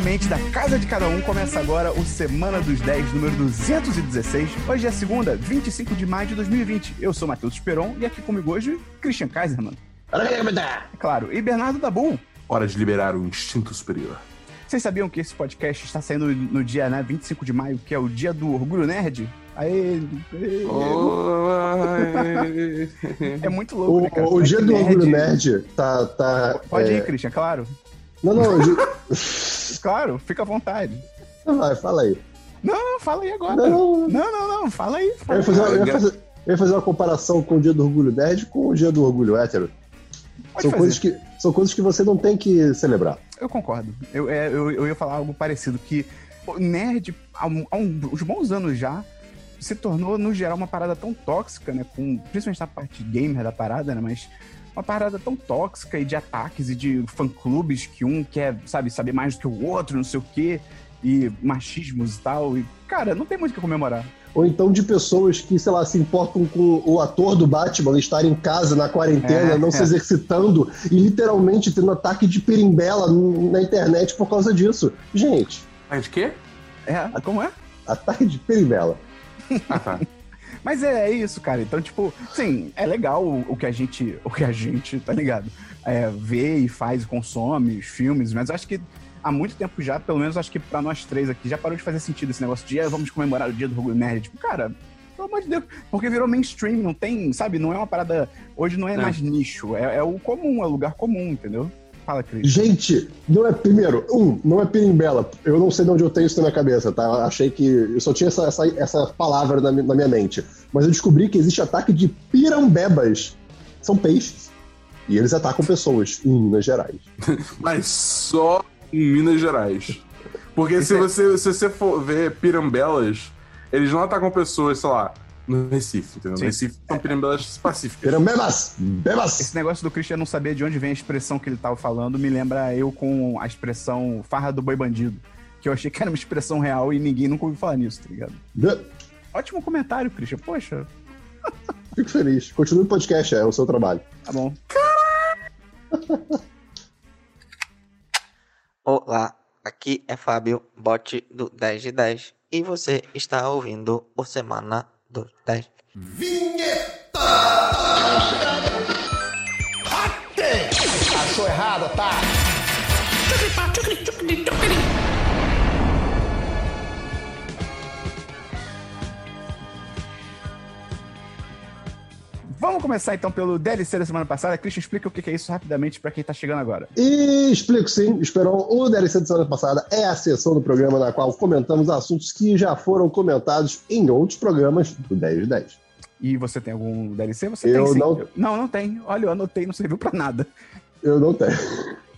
Diretamente da casa de cada um, começa agora o Semana dos 10, número 216. Hoje é segunda, 25 de maio de 2020. Eu sou Matheus Esperon e aqui comigo hoje, Christian Kaiserman. É claro, e Bernardo Dabu. Hora de liberar o instinto superior. Vocês sabiam que esse podcast está saindo no dia né, 25 de maio, que é o dia do Orgulho Nerd? Aê, aê. é muito louco, O, né, cara? o Como é dia do orgulho nerd tá. tá Pode é, ir, Christian, claro. Não, não, dia- Claro, fica à vontade. vai, fala aí. Não, não, fala aí agora. Não, Não, não, não, fala aí. Eu Fala ia, fazer, aí. eu ia fazer- eu ia fazer uma comparação com o dia do orgulho nerd com o dia do orgulho hétero. Pode São fazer. coisas, que, são coisas que você não tem que celebrar. Eu concordo. Eu, é, eu, eu ia falar algo parecido, que nerd, há, um- há uns bons anos já, se tornou, no geral, uma parada tão tóxica, né? Com, principalmente na parte gamer da parada, né? Mas uma parada tão tóxica e de ataques e de fã-clubes que um quer, sabe, saber mais do que o outro, não sei o quê, e machismos e tal. E, cara, não tem muito o que comemorar. Ou então de pessoas que, sei lá, se importam com o ator do Batman estar em casa na quarentena, É, não é. se exercitando e literalmente tendo ataque de perimbela na internet por causa disso. Gente, Mas de quê? É, como é? ataque de perimbela. Ah, tá. Mas é, é isso, cara. Então, tipo, sim, é legal o, o que a gente, o que a gente, tá ligado? É, vê e faz, e consome os filmes, mas acho que há muito tempo já, pelo menos acho que pra nós três aqui, já parou de fazer sentido esse negócio de "Ah, vamos comemorar o dia do Orgulho Nerd. Tipo, cara, pelo amor de Deus, porque virou mainstream, não tem, sabe, não é uma parada. Hoje não é, É. mais nicho, é, é o comum, é o lugar comum, entendeu? Fala, Cris. Gente, não é. Primeiro, um, não é perimbela. Eu não sei de onde eu tenho isso na minha cabeça, tá? Eu achei que. Eu só tinha essa, essa, essa palavra na, na minha mente. Mas eu descobri que existe ataque de pirambebas. São peixes. E eles atacam pessoas em Minas Gerais. Mas só em Minas Gerais. Porque se é- você, se você for ver pirambelas, eles não atacam pessoas, sei lá, no Recife, entendeu? Sim. No Recife são pirambelas pacíficas. Pirambebas! Bebas! Esse negócio do Christian não saber de onde vem a expressão que ele tava falando me lembra eu com a expressão farra do boi bandido. Que eu achei que era uma expressão real e ninguém nunca ouviu falar nisso, tá ligado? Be- Ótimo comentário, Christian. Poxa, Fico feliz. Continue o podcast, é o seu trabalho. tá bom. Olá, aqui é Fábio, bot do 10 de 10, e você está ouvindo o Semana do 10. Achou errado, tá? Vamos começar então pelo DLC da semana passada. Christian, explica o que é isso rapidamente pra quem tá chegando agora. E explico sim, Esperon, o DLC da semana passada é a sessão do programa na qual comentamos assuntos que já foram comentados em outros programas do 10 de 10. E você tem algum DLC? Você Eu tem sim. não- Não, não tem. Olha, eu anotei, não serviu pra nada. Eu não tenho.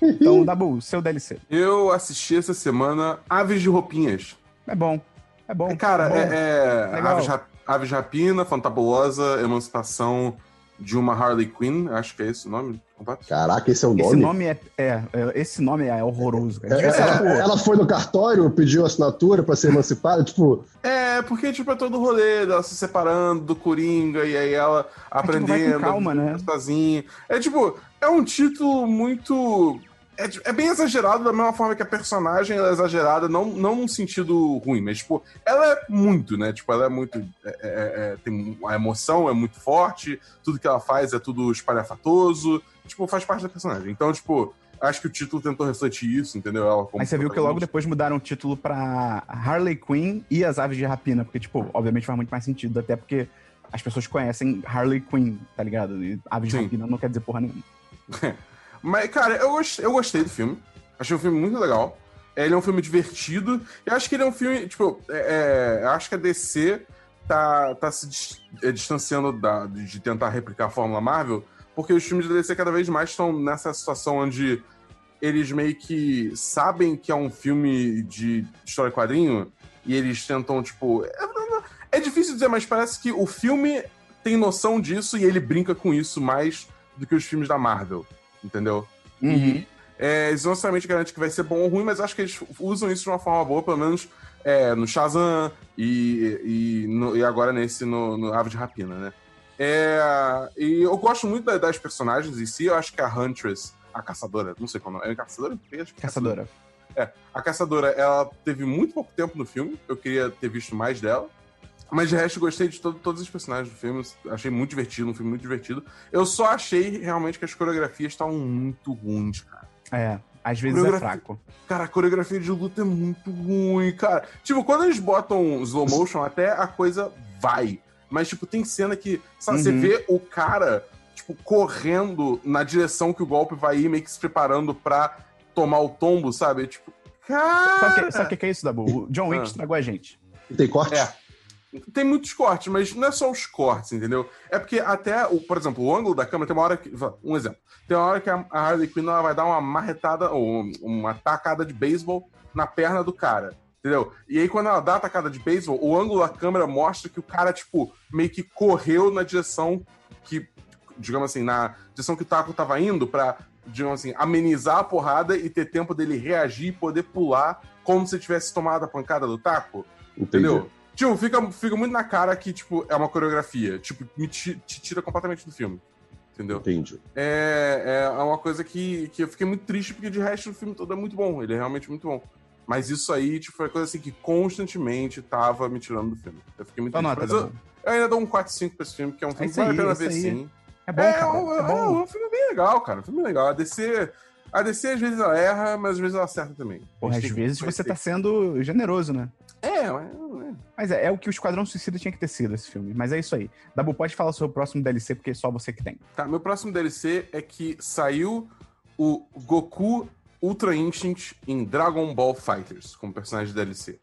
Então, Dabu, seu DLC. Eu assisti essa semana Aves de Roupinhas. É bom. É bom. Cara, bom. é, é. Aves, Rap- Aves de Rapina, Fantabulosa, Emancipação de uma Harley Quinn, acho que é esse o nome. Caraca, esse é o Esse nome? nome é, é, é- Esse nome é horroroso. Cara. É, ser ela, tipo- ela foi no cartório, pediu assinatura pra ser emancipada, tipo, É, porque, tipo, é todo o rolê dela se separando do Coringa e aí ela tipo, vai aprendendo. calma, né? Sozinha. É tipo, é um título muito. É, é bem exagerado da mesma forma que a personagem é exagerada, não, não num sentido ruim, mas, tipo, ela é muito, né? Tipo, ela é muito. é- é- é- tem a emoção é muito forte, tudo que ela faz é tudo espalhafatoso, tipo, faz parte da personagem. Então, tipo, acho que o título tentou refletir isso, entendeu? Ela Aí você viu que logo depois mudaram o título pra Harley Quinn e as Aves de Rapina, porque, tipo, obviamente faz muito mais sentido, até porque as pessoas conhecem Harley Quinn, tá ligado? E Aves de Sim. Rapina não quer dizer porra nenhuma. Mas, cara, eu gostei, eu gostei do filme. Achei um filme muito legal. Ele é um filme divertido. Eu acho que ele é um filme, tipo, é, é, acho que a DC tá, tá se é, distanciando da- de tentar replicar a Fórmula Marvel, porque os filmes da DC cada vez mais estão nessa situação onde eles meio que sabem que é um filme de história em quadrinho e eles tentam, tipo. É, é difícil dizer, mas parece que o filme tem noção disso e ele brinca com isso mais do que os filmes da Marvel, entendeu? Uhum. É, isso não necessariamente garante que vai ser bom ou ruim, mas acho que eles usam isso de uma forma boa, pelo menos é, no Shazam e, e, no- e agora nesse, no, no Ave de Rapina, né? É, e eu gosto muito da- das personagens em si, eu acho que a Huntress, a caçadora, não sei qual nome, é caçadora? É Caçadora. É, a caçadora, ela teve muito pouco tempo no filme, eu queria ter visto mais dela. Mas de resto, gostei de todo, todos os personagens do filme. Achei muito divertido, um filme muito divertido. Eu só achei realmente que as coreografias estavam muito ruins, cara. É, às vezes é fraco. Cara, a coreografia de luta é muito ruim, cara. Tipo, quando eles botam slow motion, até a coisa vai. Mas, tipo, tem cena que, sabe, Uhum. você vê o cara, tipo, correndo na direção que o golpe vai ir, meio que se preparando pra tomar o tombo, sabe? Tipo, cara. Sabe o que, sabe que é isso, Dabu? O John Wick Ah. estragou a gente. E tem corte? É. Tem muitos cortes, mas não é só os cortes, entendeu? É porque até, o, por exemplo, o ângulo da câmera tem uma hora que. Um exemplo. Tem uma hora que a Harley Quinn ela vai dar uma marretada, ou uma tacada de beisebol na perna do cara. Entendeu? E aí, quando ela dá a tacada de beisebol, o ângulo da câmera mostra que o cara, tipo, meio que correu na direção que, digamos assim, na direção que o taco tava indo pra, digamos assim, amenizar a porrada e ter tempo dele reagir e poder pular como se tivesse tomado a pancada do taco. Entendi. Entendeu? Tipo, fica, fica muito na cara que, tipo, é uma coreografia. Tipo, me te tira completamente do filme. Entendeu? Entendi. É, é uma coisa que, que eu fiquei muito triste, porque de resto o filme todo é muito bom. Ele é realmente muito bom. Mas isso aí, tipo, foi coisa assim que constantemente tava me tirando do filme. Eu fiquei muito triste. nota, eu, eu ainda dou um 4-5 pra esse filme, que é um filme que isso vale a pena isso ver aí. sim. É bom, É, cara. um, É é bom. um filme bem legal, cara. Um filme legal. A DC, a DC às vezes ela erra, mas às vezes ela acerta também. Às que vezes você tá sendo generoso, né? É, mas... Mas é, é o que o Esquadrão Suicida tinha que ter sido esse filme. Mas é isso aí. Dabu, pode falar o seu próximo DLC, porque é só você que tem. Tá, meu próximo DLC é que saiu o Goku Ultra Instinct em Dragon Ball Fighters, como personagem de DLC.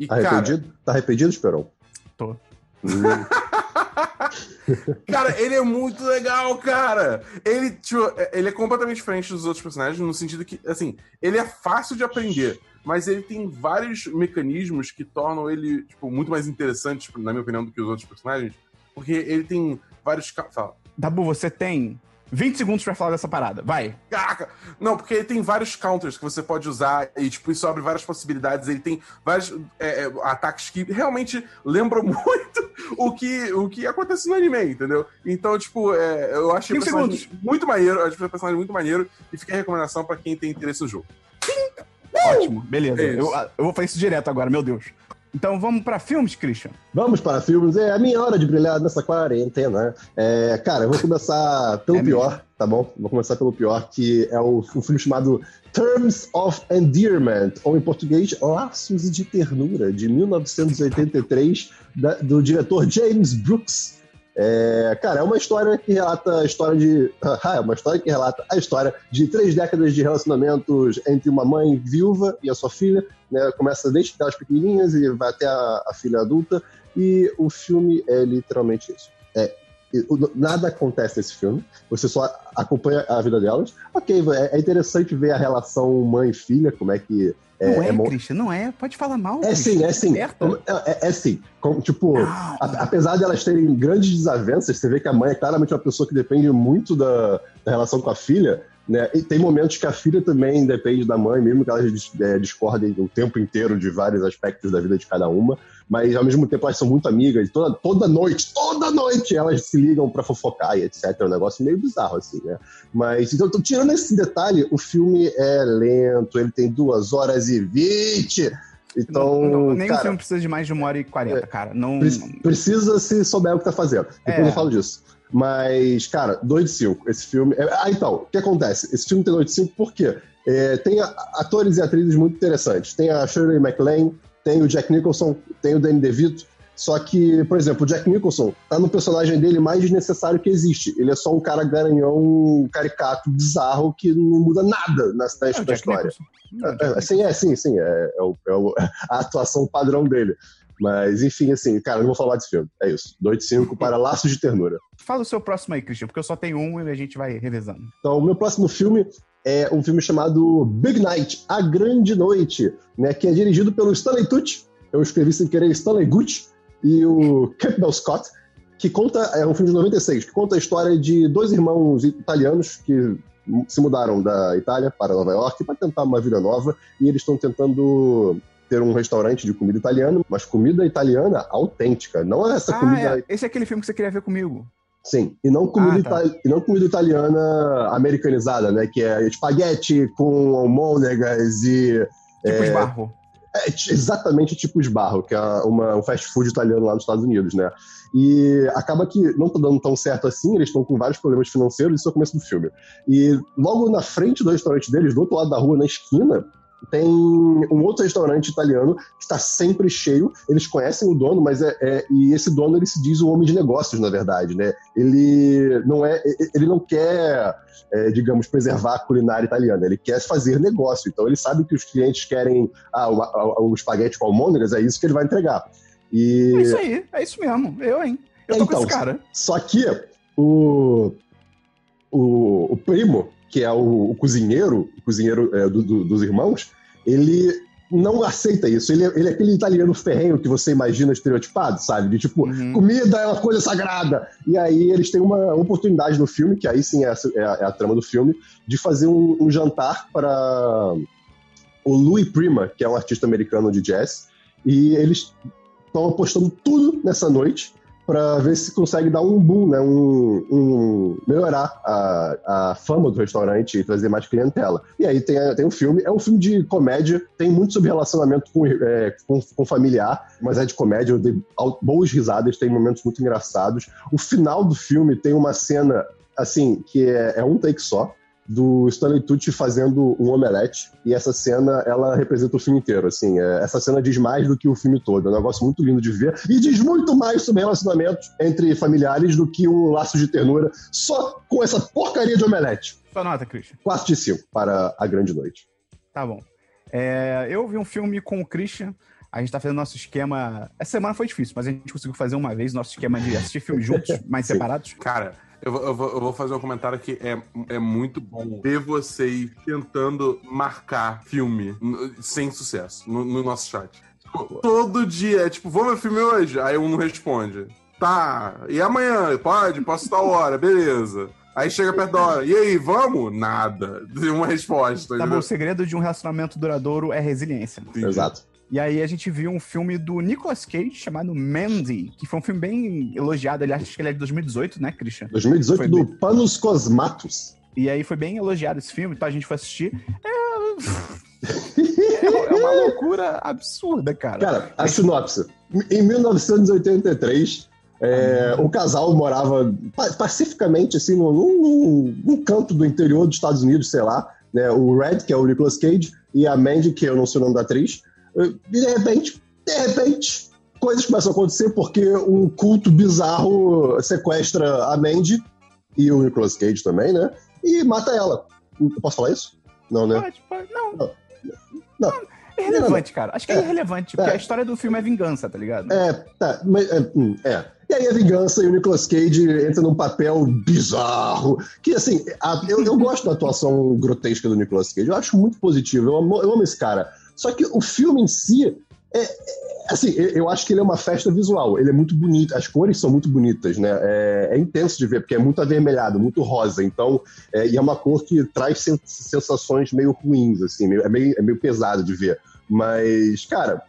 E, Tá cara, arrependido? Tá arrependido, Esperão? Tô. Cara, ele é muito legal, cara! Ele, tipo, ele é completamente diferente dos outros personagens, no sentido que, assim, ele é fácil de aprender, mas ele tem vários mecanismos que tornam ele, tipo, muito mais interessante, tipo, na minha opinião, do que os outros personagens, porque ele tem vários... Fala. Dabu, você tem 20 segundos pra falar dessa parada. Vai. Caraca! Não, porque ele tem vários counters que você pode usar e, tipo, isso abre várias possibilidades. Ele tem vários é, é, ataques que realmente lembram muito o que, o que acontece no anime, entendeu? Então, tipo, é, eu achei muito maneiro, eu achei o personagem muito maneiro e fica a recomendação pra quem tem interesse no jogo. Ótimo. Beleza. É eu, eu vou fazer isso direto agora, meu Deus. Então vamos pra filmes, Christian. Vamos para filmes. É a minha hora de brilhar nessa quarentena. É, cara, eu vou começar pelo É pior, tá bom? Vou começar pelo pior, que é o, um filme chamado Terms of Endearment, ou em português, Laços de Ternura, de 1983, da- do diretor James Brooks. É, cara, é uma história que relata a história de. Ah, é uma história que relata a história de três décadas de relacionamentos entre uma mãe viúva e a sua filha. Né, começa desde elas pequenininhas e vai até a, a filha adulta. E o filme é literalmente isso. É, nada acontece nesse filme. Você só acompanha a vida delas. Ok, é, é interessante ver a relação mãe-filha, como é que. não é, mo- Christian, não é. Pode falar mal. é Christian. sim, é sim. Certo? É, é, é sim. Como, tipo, Não. a- apesar de elas terem grandes desavenças, você vê que a mãe é claramente uma pessoa que depende muito da, da relação com a filha, né? E tem momentos que a filha também depende da mãe, mesmo que elas é, discordem o tempo inteiro de vários aspectos da vida de cada uma, mas ao mesmo tempo elas são muito amigas, toda, toda noite, toda noite elas se ligam pra fofocar e etc. É um negócio meio bizarro, assim, né? Mas, então, tirando esse detalhe, o filme é lento, ele tem duas horas e vinte. Então, Não, não, nenhum cara, filme precisa de mais de uma hora e quarenta, cara. Não. Pre- Precisa se souber o que tá fazendo. Depois É. eu falo disso. Mas, cara, 2 de 5. Esse filme. é- Ah, então, o que acontece? Esse filme tem 2 de 5 por quê? É, tem atores e atrizes muito interessantes. Tem a Shirley MacLaine, tem o Jack Nicholson, tem o Danny DeVito. Só que, por exemplo, o Jack Nicholson tá no personagem dele mais desnecessário que existe. Ele é só um cara garanhão, caricato, bizarro, que não muda nada na, na, É na Jack história. Não, É, é, sim, é, sim, sim. É, é o- é o- a atuação padrão dele. Mas, enfim, assim, cara, não vou falar desse filme. É isso. 2 de 5 para Laços de Ternura. Fala o seu próximo aí, Christian, porque eu só tenho um e a gente vai revezando. Então, o meu próximo filme é um filme chamado Big Night, A Grande Noite, né, que é dirigido pelo Stanley Tucci. Eu escrevi sem querer Stanley Gucci e o Campbell Scott, que conta, é um filme de 96, que conta a história de dois irmãos italianos que se mudaram da Itália para Nova York para tentar uma vida nova e eles estão tentando ter um restaurante de comida italiana, mas comida italiana autêntica, não essa ah, comida é. esse é aquele filme que você queria ver comigo. Sim, e não comida, Ah, tá. e não comida italiana americanizada, né? Que é espaguete com almôndegas e Tipo É, esbarro. É exatamente tipo Sbarro, que é uma, um fast food italiano lá nos Estados Unidos, né? E acaba que não tá dando tão certo assim, eles estão com vários problemas financeiros, isso é o começo do filme. E logo na frente do restaurante deles, do outro lado da rua, na esquina, tem um outro restaurante italiano que está sempre cheio. Eles conhecem o dono, mas é, é- e esse dono ele se diz um homem de negócios, na verdade, né? Ele não é, ele não quer, é, digamos, preservar a culinária italiana. Ele quer fazer negócio. Então ele sabe que os clientes querem ah, espaguete com almôndegas, é isso que ele vai entregar. E É isso aí, é isso mesmo. Eu, hein? Eu tô Então, com esse cara. só que o, o, o primo, que é o, o cozinheiro, o cozinheiro é, do- do- dos irmãos, ele não aceita isso. Ele, é- ele é aquele italiano ferrenho que você imagina estereotipado, sabe? De tipo, Uhum. comida é uma coisa sagrada. E aí eles têm uma oportunidade no filme, que aí sim é a, é a- é a trama do filme, de fazer um, um jantar para o Louis Prima, que é um artista americano de jazz. E eles estão apostando tudo nessa noite para ver se consegue dar um boom, né? Um, um- melhorar a, a fama do restaurante e trazer mais clientela. E aí tem, tem o filme, é um filme de comédia, tem muito sobre relacionamento com, é, com, com familiar, mas é de comédia, eu dei boas risadas, tem momentos muito engraçados. O final do filme tem uma cena, assim, que é, é um take só, do Stanley Tucci fazendo um omelete, e essa cena, ela representa o filme inteiro, assim, é- essa cena diz mais do que o filme todo, é um negócio muito lindo de ver, e diz muito mais sobre relacionamentos entre familiares do que um laço de ternura, só com essa porcaria de omelete. Sua nota, Christian. 4 de 5 para A Grande Noite. Tá bom. É, eu vi um filme com o Christian. A gente tá fazendo nosso esquema. Essa semana foi difícil, mas a gente conseguiu fazer uma vez nosso esquema de assistir filmes juntos, mas separados. Cara, eu vou, eu vou- eu vou fazer um comentário que é, é muito bom ver vocês tentando marcar filme sem sucesso no, no nosso chat. Tipo, todo dia, é tipo, vamos ver filme hoje? Aí um não responde. Tá, e amanhã? Pode? Posso tal hora, beleza. Aí chega perto da hora, e aí, vamos? Nada. Tem uma resposta. Tá bom, o segredo de um relacionamento duradouro é resiliência. Entendi. Exato. E aí a gente viu um filme do Nicolas Cage chamado Mandy, que foi um filme bem elogiado. Aliás, acho que ele é de 2018, né, Christian? 2018 Foi do bem. Panos Cosmatos. E aí foi bem elogiado esse filme, então a gente foi assistir. É, é uma loucura absurda, cara. Cara, a sinopse. Em 1983, é, o casal morava pa- pacificamente, assim, num, num- num canto do interior dos Estados Unidos, sei lá. Né? O Red, que é o Nicolas Cage, e a Mandy, que eu não sei o nome da atriz. E de repente, de repente, coisas começam a acontecer porque um culto bizarro sequestra a Mandy e o Nicolas Cage também, né? E mata ela. Eu posso falar isso? Não, né? Pode, pode. Não. Não. Não. É irrelevante, cara. Acho que é, É. irrelevante, porque É. a história do filme é vingança, tá ligado? É, tá, mas, é, hum, é. E aí a vingança e o Nicolas Cage entra num papel bizarro. Que assim, a- eu, eu gosto da atuação grotesca do Nicolas Cage. Eu acho muito positivo. Eu amo, eu amo esse cara. Só que o filme em si. É, é- assim, eu, acho que ele é uma festa visual. Ele é muito bonito. As cores são muito bonitas, né? É, é intenso de ver, porque é muito avermelhado, muito rosa. Então, é, e é uma cor que traz sen- sensações meio ruins, assim. meio- é, meio, é meio pesado de ver. Mas, cara,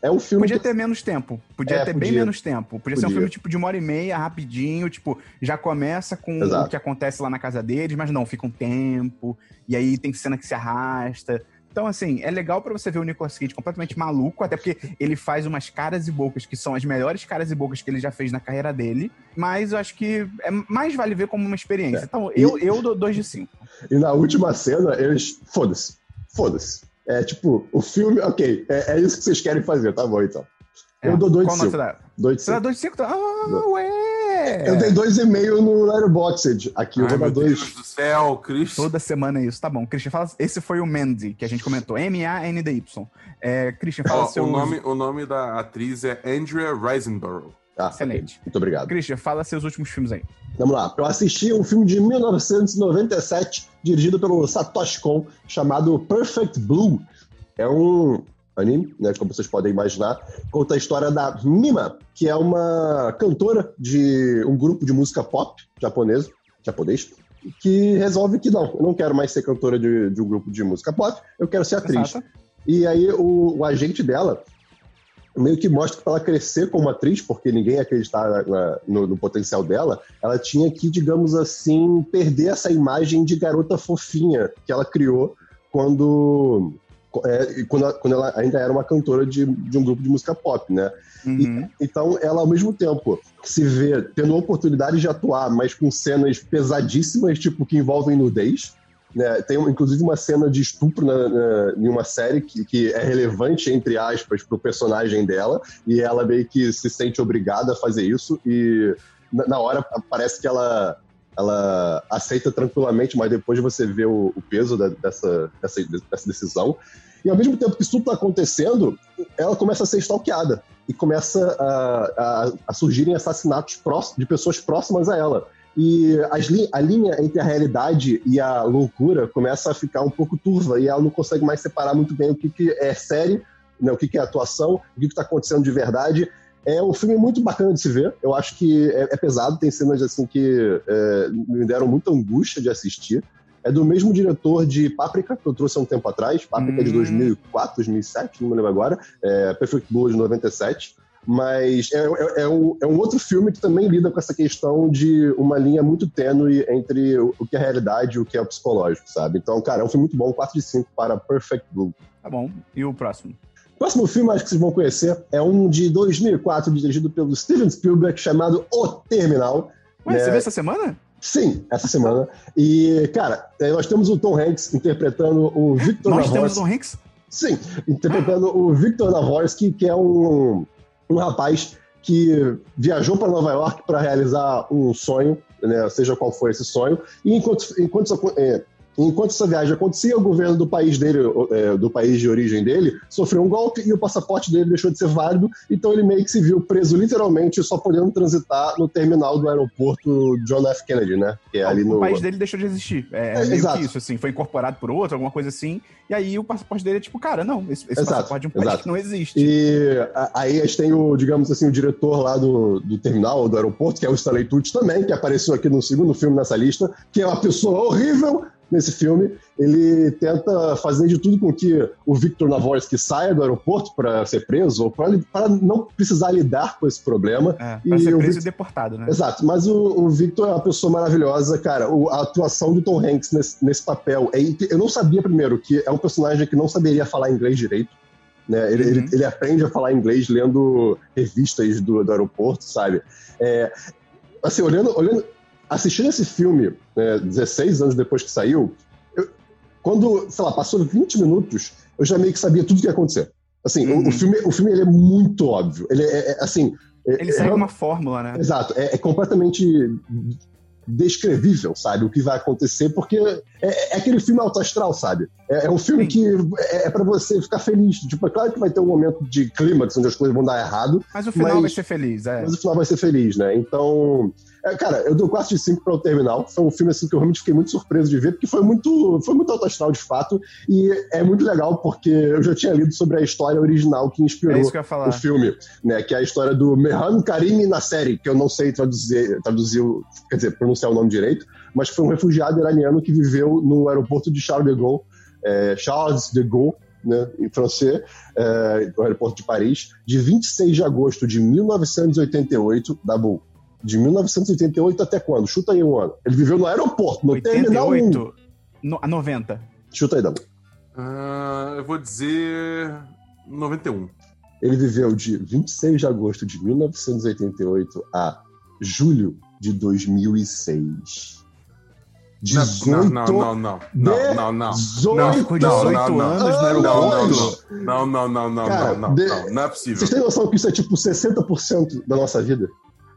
é um filme. Podia que- ter menos tempo. Podia É, ter bem podia. menos tempo. Podia, ser um Podia. filme tipo de uma hora e meia, rapidinho, tipo, já começa com Exato. o que acontece lá na casa deles, mas não, fica um tempo, e aí tem cena que se arrasta. Então, assim, é legal pra você ver o Nicolas Cage completamente maluco, até porque ele faz umas caras e bocas que são as melhores caras e bocas que ele já fez na carreira dele, mas eu acho que é mais vale ver como uma experiência. É. Então, E- eu, eu dou 2 de 5. E na última cena, eles. Foda-se. Foda-se. É tipo, o filme, ok, é, é isso que vocês querem fazer, tá bom então. Eu dou dois de É. Qual nota dá? Dois de Você dá cinco. 2 de 5? Ah, Não. Eu dei dois e meio no Letterboxd. Aqui eu vou dar meu dois. Deus do céu, Cristo. Toda semana é isso. Tá bom. Christian, fala. Esse foi o Mandy, que a gente comentou. M-A-N-D-Y. É, Christian, fala Ó, seu. o, nome, o nome da atriz é Andrea Riseborough. Ah, Excelente. Muito obrigado. Christian, fala seus últimos filmes aí. Vamos lá. Eu assisti um filme de 1997, dirigido pelo Satoshi Kon, chamado Perfect Blue. É um anime, né, como vocês podem imaginar. Conta a história da Mima, que é uma cantora de um grupo de música pop japonesa, japonês, que resolve que não, eu não quero mais ser cantora de, de um grupo de música pop, eu quero ser atriz. Exato. E aí o, o agente dela meio que mostra que para ela crescer como atriz, porque ninguém acreditar no, no potencial dela, ela tinha que, digamos assim, perder essa imagem de garota fofinha que ela criou quando é, quando, quando ela ainda era uma cantora de, de um grupo de música pop, né? Uhum. E, então, ela, ao mesmo tempo, se vê tendo a oportunidade de atuar, mas com cenas pesadíssimas, tipo, que envolvem nudez. Né? Tem, inclusive, uma cena de estupro na, na, em uma série que, que é relevante, entre aspas, pro personagem dela, e ela meio que se sente obrigada a fazer isso, e na, na hora parece que ela ela aceita tranquilamente, mas depois você vê o, o peso da, dessa, dessa, dessa decisão. E ao mesmo tempo que isso tudo está acontecendo, ela começa a ser stalkeada e começa a, a, a surgirem assassinatos de pessoas próximas a ela. E li a linha entre a realidade e a loucura começa a ficar um pouco turva e ela não consegue mais separar muito bem o que, que é série, né, o que, que é atuação, o que está acontecendo de verdade. É um filme muito bacana de se ver. Eu acho que é, é pesado, tem cenas assim que é, me deram muita angústia de assistir. É do mesmo diretor de Páprica, que eu trouxe há um tempo atrás. Páprica hum. de 2004, 2007, não me lembro agora. É, Perfect Blue de 97. Mas é, é, é, um, é um outro filme que também lida com essa questão de uma linha muito tênue entre o, o que é a realidade e o que é o psicológico, sabe? Então, cara, é um filme muito bom. 4 de 5 para Perfect Blue. Tá bom. E o próximo? Próximo filme, acho que vocês vão conhecer, é um de 2004, dirigido pelo Steven Spielberg, chamado O Terminal. Ué, você viu essa semana? Sim, essa semana. E, cara, é, nós temos o Tom Hanks interpretando o Victor Nós temos o Tom Hanks? Sim, interpretando o Victor Navorsky, que é um, um rapaz que viajou para Nova York para realizar um sonho, né, seja qual for esse sonho, e enquanto, enquanto é, Enquanto essa viagem acontecia, o governo do país dele, é, do país de origem dele, sofreu um golpe e o passaporte dele deixou de ser válido, então ele meio que se viu preso literalmente, só podendo transitar no terminal do aeroporto John F. Kennedy, né? Que é ali o no... país dele deixou de existir. É, é meio exato. que isso, assim, foi incorporado por outro, alguma coisa assim, e aí o passaporte dele é tipo, cara, não, esse, esse passaporte de um país exato. que não existe. E aí a gente tem o, digamos assim, o diretor lá do, do terminal, do aeroporto, que é o Stanley Tucci também, que apareceu aqui no segundo filme nessa lista, que é uma pessoa horrível, nesse filme, ele tenta fazer de tudo com que o Victor Navorsky saia do aeroporto para ser preso, ou para não precisar lidar com esse problema. É, para ser preso Victor... e deportado, né? Exato, mas o, o, Victor é uma pessoa maravilhosa, cara. O, a atuação do Tom Hanks nesse, nesse papel, é, eu não sabia primeiro que é um personagem que não saberia falar inglês direito. Né? Ele, uhum. ele, ele, aprende a falar inglês lendo revistas do, do aeroporto, sabe? É, assim, olhando, olhando, assistindo esse filme, né, 16 anos depois que saiu, eu, quando, sei lá, passou 20 minutos, eu já meio que sabia tudo o que ia acontecer. Assim, uhum. o, o, uhum. filme, o filme ele é muito óbvio. Ele é, é assim. É, ele segue é, uma fórmula, né? Exato. É, é, completamente descrevível, sabe? O que vai acontecer, porque é, é aquele filme alto astral, sabe? É, é um filme Sim. que é, é para você ficar feliz. Tipo, é claro que vai ter um momento de clímax onde as coisas vão dar errado. Mas o final mas, vai ser feliz, é. Mas o final vai ser feliz, né? Então. É, cara, eu dou 4 de 5 para o Terminal. Foi um filme assim que eu realmente fiquei muito surpreso de ver, porque foi muito, foi muito autoastral de fato. E é muito legal porque eu já tinha lido sobre a história original que inspirou é que o filme, né? Que é a história do Mehan Karim na série, que eu não sei traduzir, traduzir, quer dizer, pronunciar o nome direito, mas foi um refugiado iraniano que viveu no aeroporto de Charles de Gaulle, é, Charles de Gaulle, né, em francês, é, no aeroporto de Paris, de 26 de agosto de 1988, da Bull de 1988 até quando? Chuta aí um ano. Ele viveu no aeroporto, no 88, terminal 1. No, a 90. Chuta aí, Dabu. Uh, eu vou dizer 91. Ele viveu de 26 de agosto de 1988 a julho de 2006. 18 não, não, não, não, não, não, não. 18, 18 anos no aeroporto. Não, não, não, não, não, não, não, não é possível. Vocês têm noção que isso é tipo 60% da nossa vida?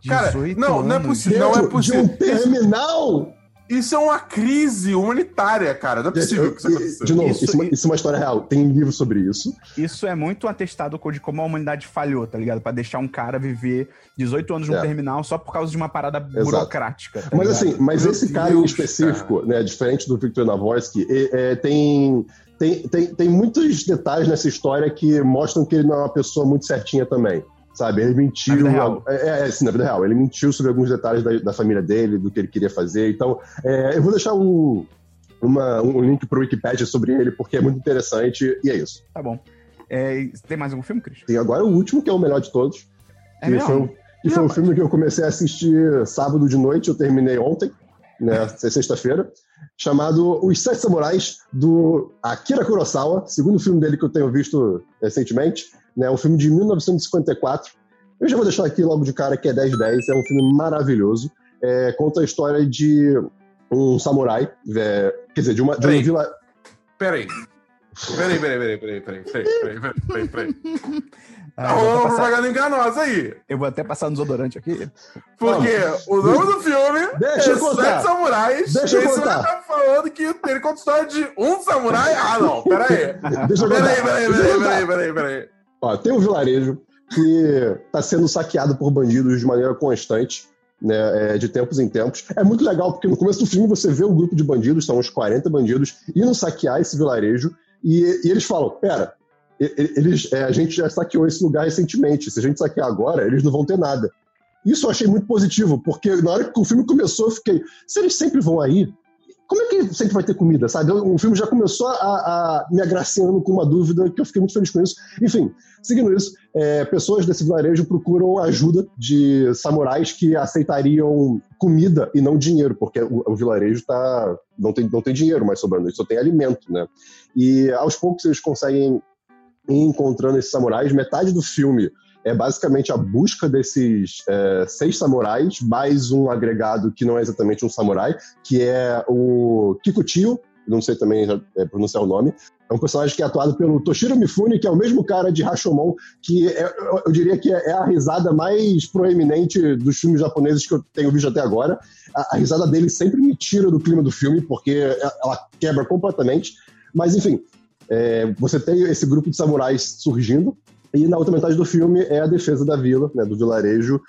Cara, não, não é possível. Não é possível. De um terminal? Isso é uma crise humanitária, cara. Não é possível que isso aconteça. De novo, isso, isso, isso, é uma história real. Tem livro sobre isso. Isso é muito atestado de como a humanidade falhou, tá ligado? Pra deixar um cara viver 18 anos no é. terminal só por causa de uma parada Exato. burocrática. Tá mas assim, mas Meu esse Deus, cara em específico, cara. né, diferente do Victor Navorsky, é, é, tem, tem, tem, tem muitos detalhes nessa história que mostram que ele não é uma pessoa muito certinha também sabe? Ele mentiu. É, é, sim, na vida real. Ele mentiu sobre alguns detalhes da, da família dele, do que ele queria fazer. Então, é, eu vou deixar um, uma, um link pro Wikipedia sobre ele, porque é muito interessante, e é isso. Tá bom. É, tem mais algum filme, Cris? Tem agora o último, que é o melhor de todos. É que foi, que foi um filme que eu comecei a assistir sábado de noite, eu terminei ontem, né? Sexta-feira. chamado Os Sete Samurais, do Akira Kurosawa, segundo filme dele que eu tenho visto recentemente, né, um filme de 1954. Eu já vou deixar aqui logo de cara que é 10-10, é um filme maravilhoso. É, conta a história de um samurai, é, quer dizer, de uma, de uma Peraí. vila. Peraí. Peraí, peraí, peraí, peraí, peraí, peraí, peraí, peraí, peraí. Ah, Tá passar, propaganda enganosa aí. eu vou até passar no desodorante aqui. Porque o nome do filme Deixa eu é contar. Sete Samurais. Deixa eu e contar. tá falando que ele conta a história de um samurai. Ah, não, peraí. Deixa eu Peraí, contar. peraí, peraí, contar. peraí, peraí, peraí. Ó, tem um vilarejo que está sendo saqueado por bandidos de maneira constante, né, é, de tempos em tempos. É muito legal, porque no começo do filme você vê o grupo de bandidos, são uns 40 bandidos, indo saquear esse vilarejo, e, e eles falam, pera, eles, é, a gente já saqueou esse lugar recentemente, se a gente saquear agora, eles não vão ter nada. Isso eu achei muito positivo, porque na hora que o filme começou, eu fiquei, se eles sempre vão aí, como é que sempre vai ter comida, sabe? O filme já começou a, a me agraciando com uma dúvida que eu fiquei muito feliz com isso. Enfim, seguindo isso, é, pessoas desse vilarejo procuram ajuda de samurais que aceitariam comida e não dinheiro, porque o, o vilarejo tá, não, tem, não tem dinheiro mais sobrando, só tem alimento, né? E aos poucos eles conseguem encontrando esses samurais. Metade do filme é basicamente a busca desses é, seis samurais, mais um agregado que não é exatamente um samurai, que é o Kikuchiyo, não sei também é, pronunciar o nome. É um personagem que é atuado pelo Toshiro Mifune, que é o mesmo cara de Rashomon, que é, eu, diria que é a risada mais proeminente dos filmes japoneses que eu tenho visto até agora. A, a risada dele sempre me tira do clima do filme, porque ela quebra completamente. Mas, enfim, é, você tem esse grupo de samurais surgindo, e na outra metade do filme é a defesa da vila, né, do vilarejo,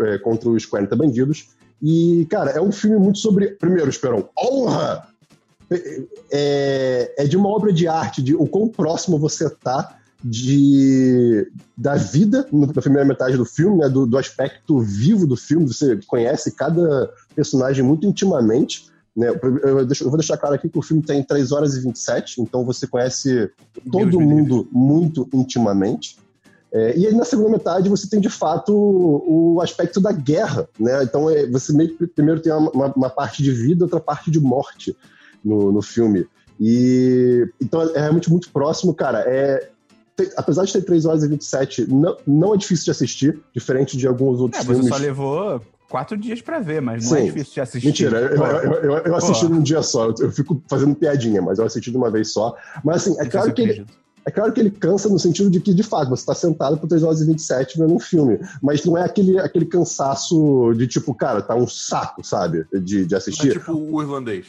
é, contra os 40 bandidos. E, cara, é um filme muito sobre. Primeiro, Esperão, honra! É, é de uma obra de arte, de o quão próximo você tá de, da vida na primeira metade do filme, né, do, do aspecto vivo do filme. Você conhece cada personagem muito intimamente. Né? Eu, deixo- eu vou deixar claro aqui que o filme tem 3 horas e 27, então você conhece todo Deus mundo muito intimamente. É, e aí na segunda metade você tem de fato o, o aspecto da guerra, né? Então é, você meio que primeiro tem uma, uma- parte de vida, outra parte de morte no, no filme. E então é realmente muito próximo, cara. É, tem- apesar de ter 3 horas e 27, não, não é difícil de assistir, diferente de alguns outros É, você filmes. só levou quatro dias pra ver, mas não é Sim. difícil de assistir. Mentira, eu, eu, eu, eu assisti num dia só. Eu, fico fazendo piadinha, mas eu assisti de uma vez só. Mas assim, é claro que ele. É claro que ele cansa no sentido de que, de fato, você está sentado por 3 horas e 27 vendo um filme. Mas não é aquele, aquele cansaço de tipo, cara, tá um saco, sabe? De, de É assistir. tipo o irlandês.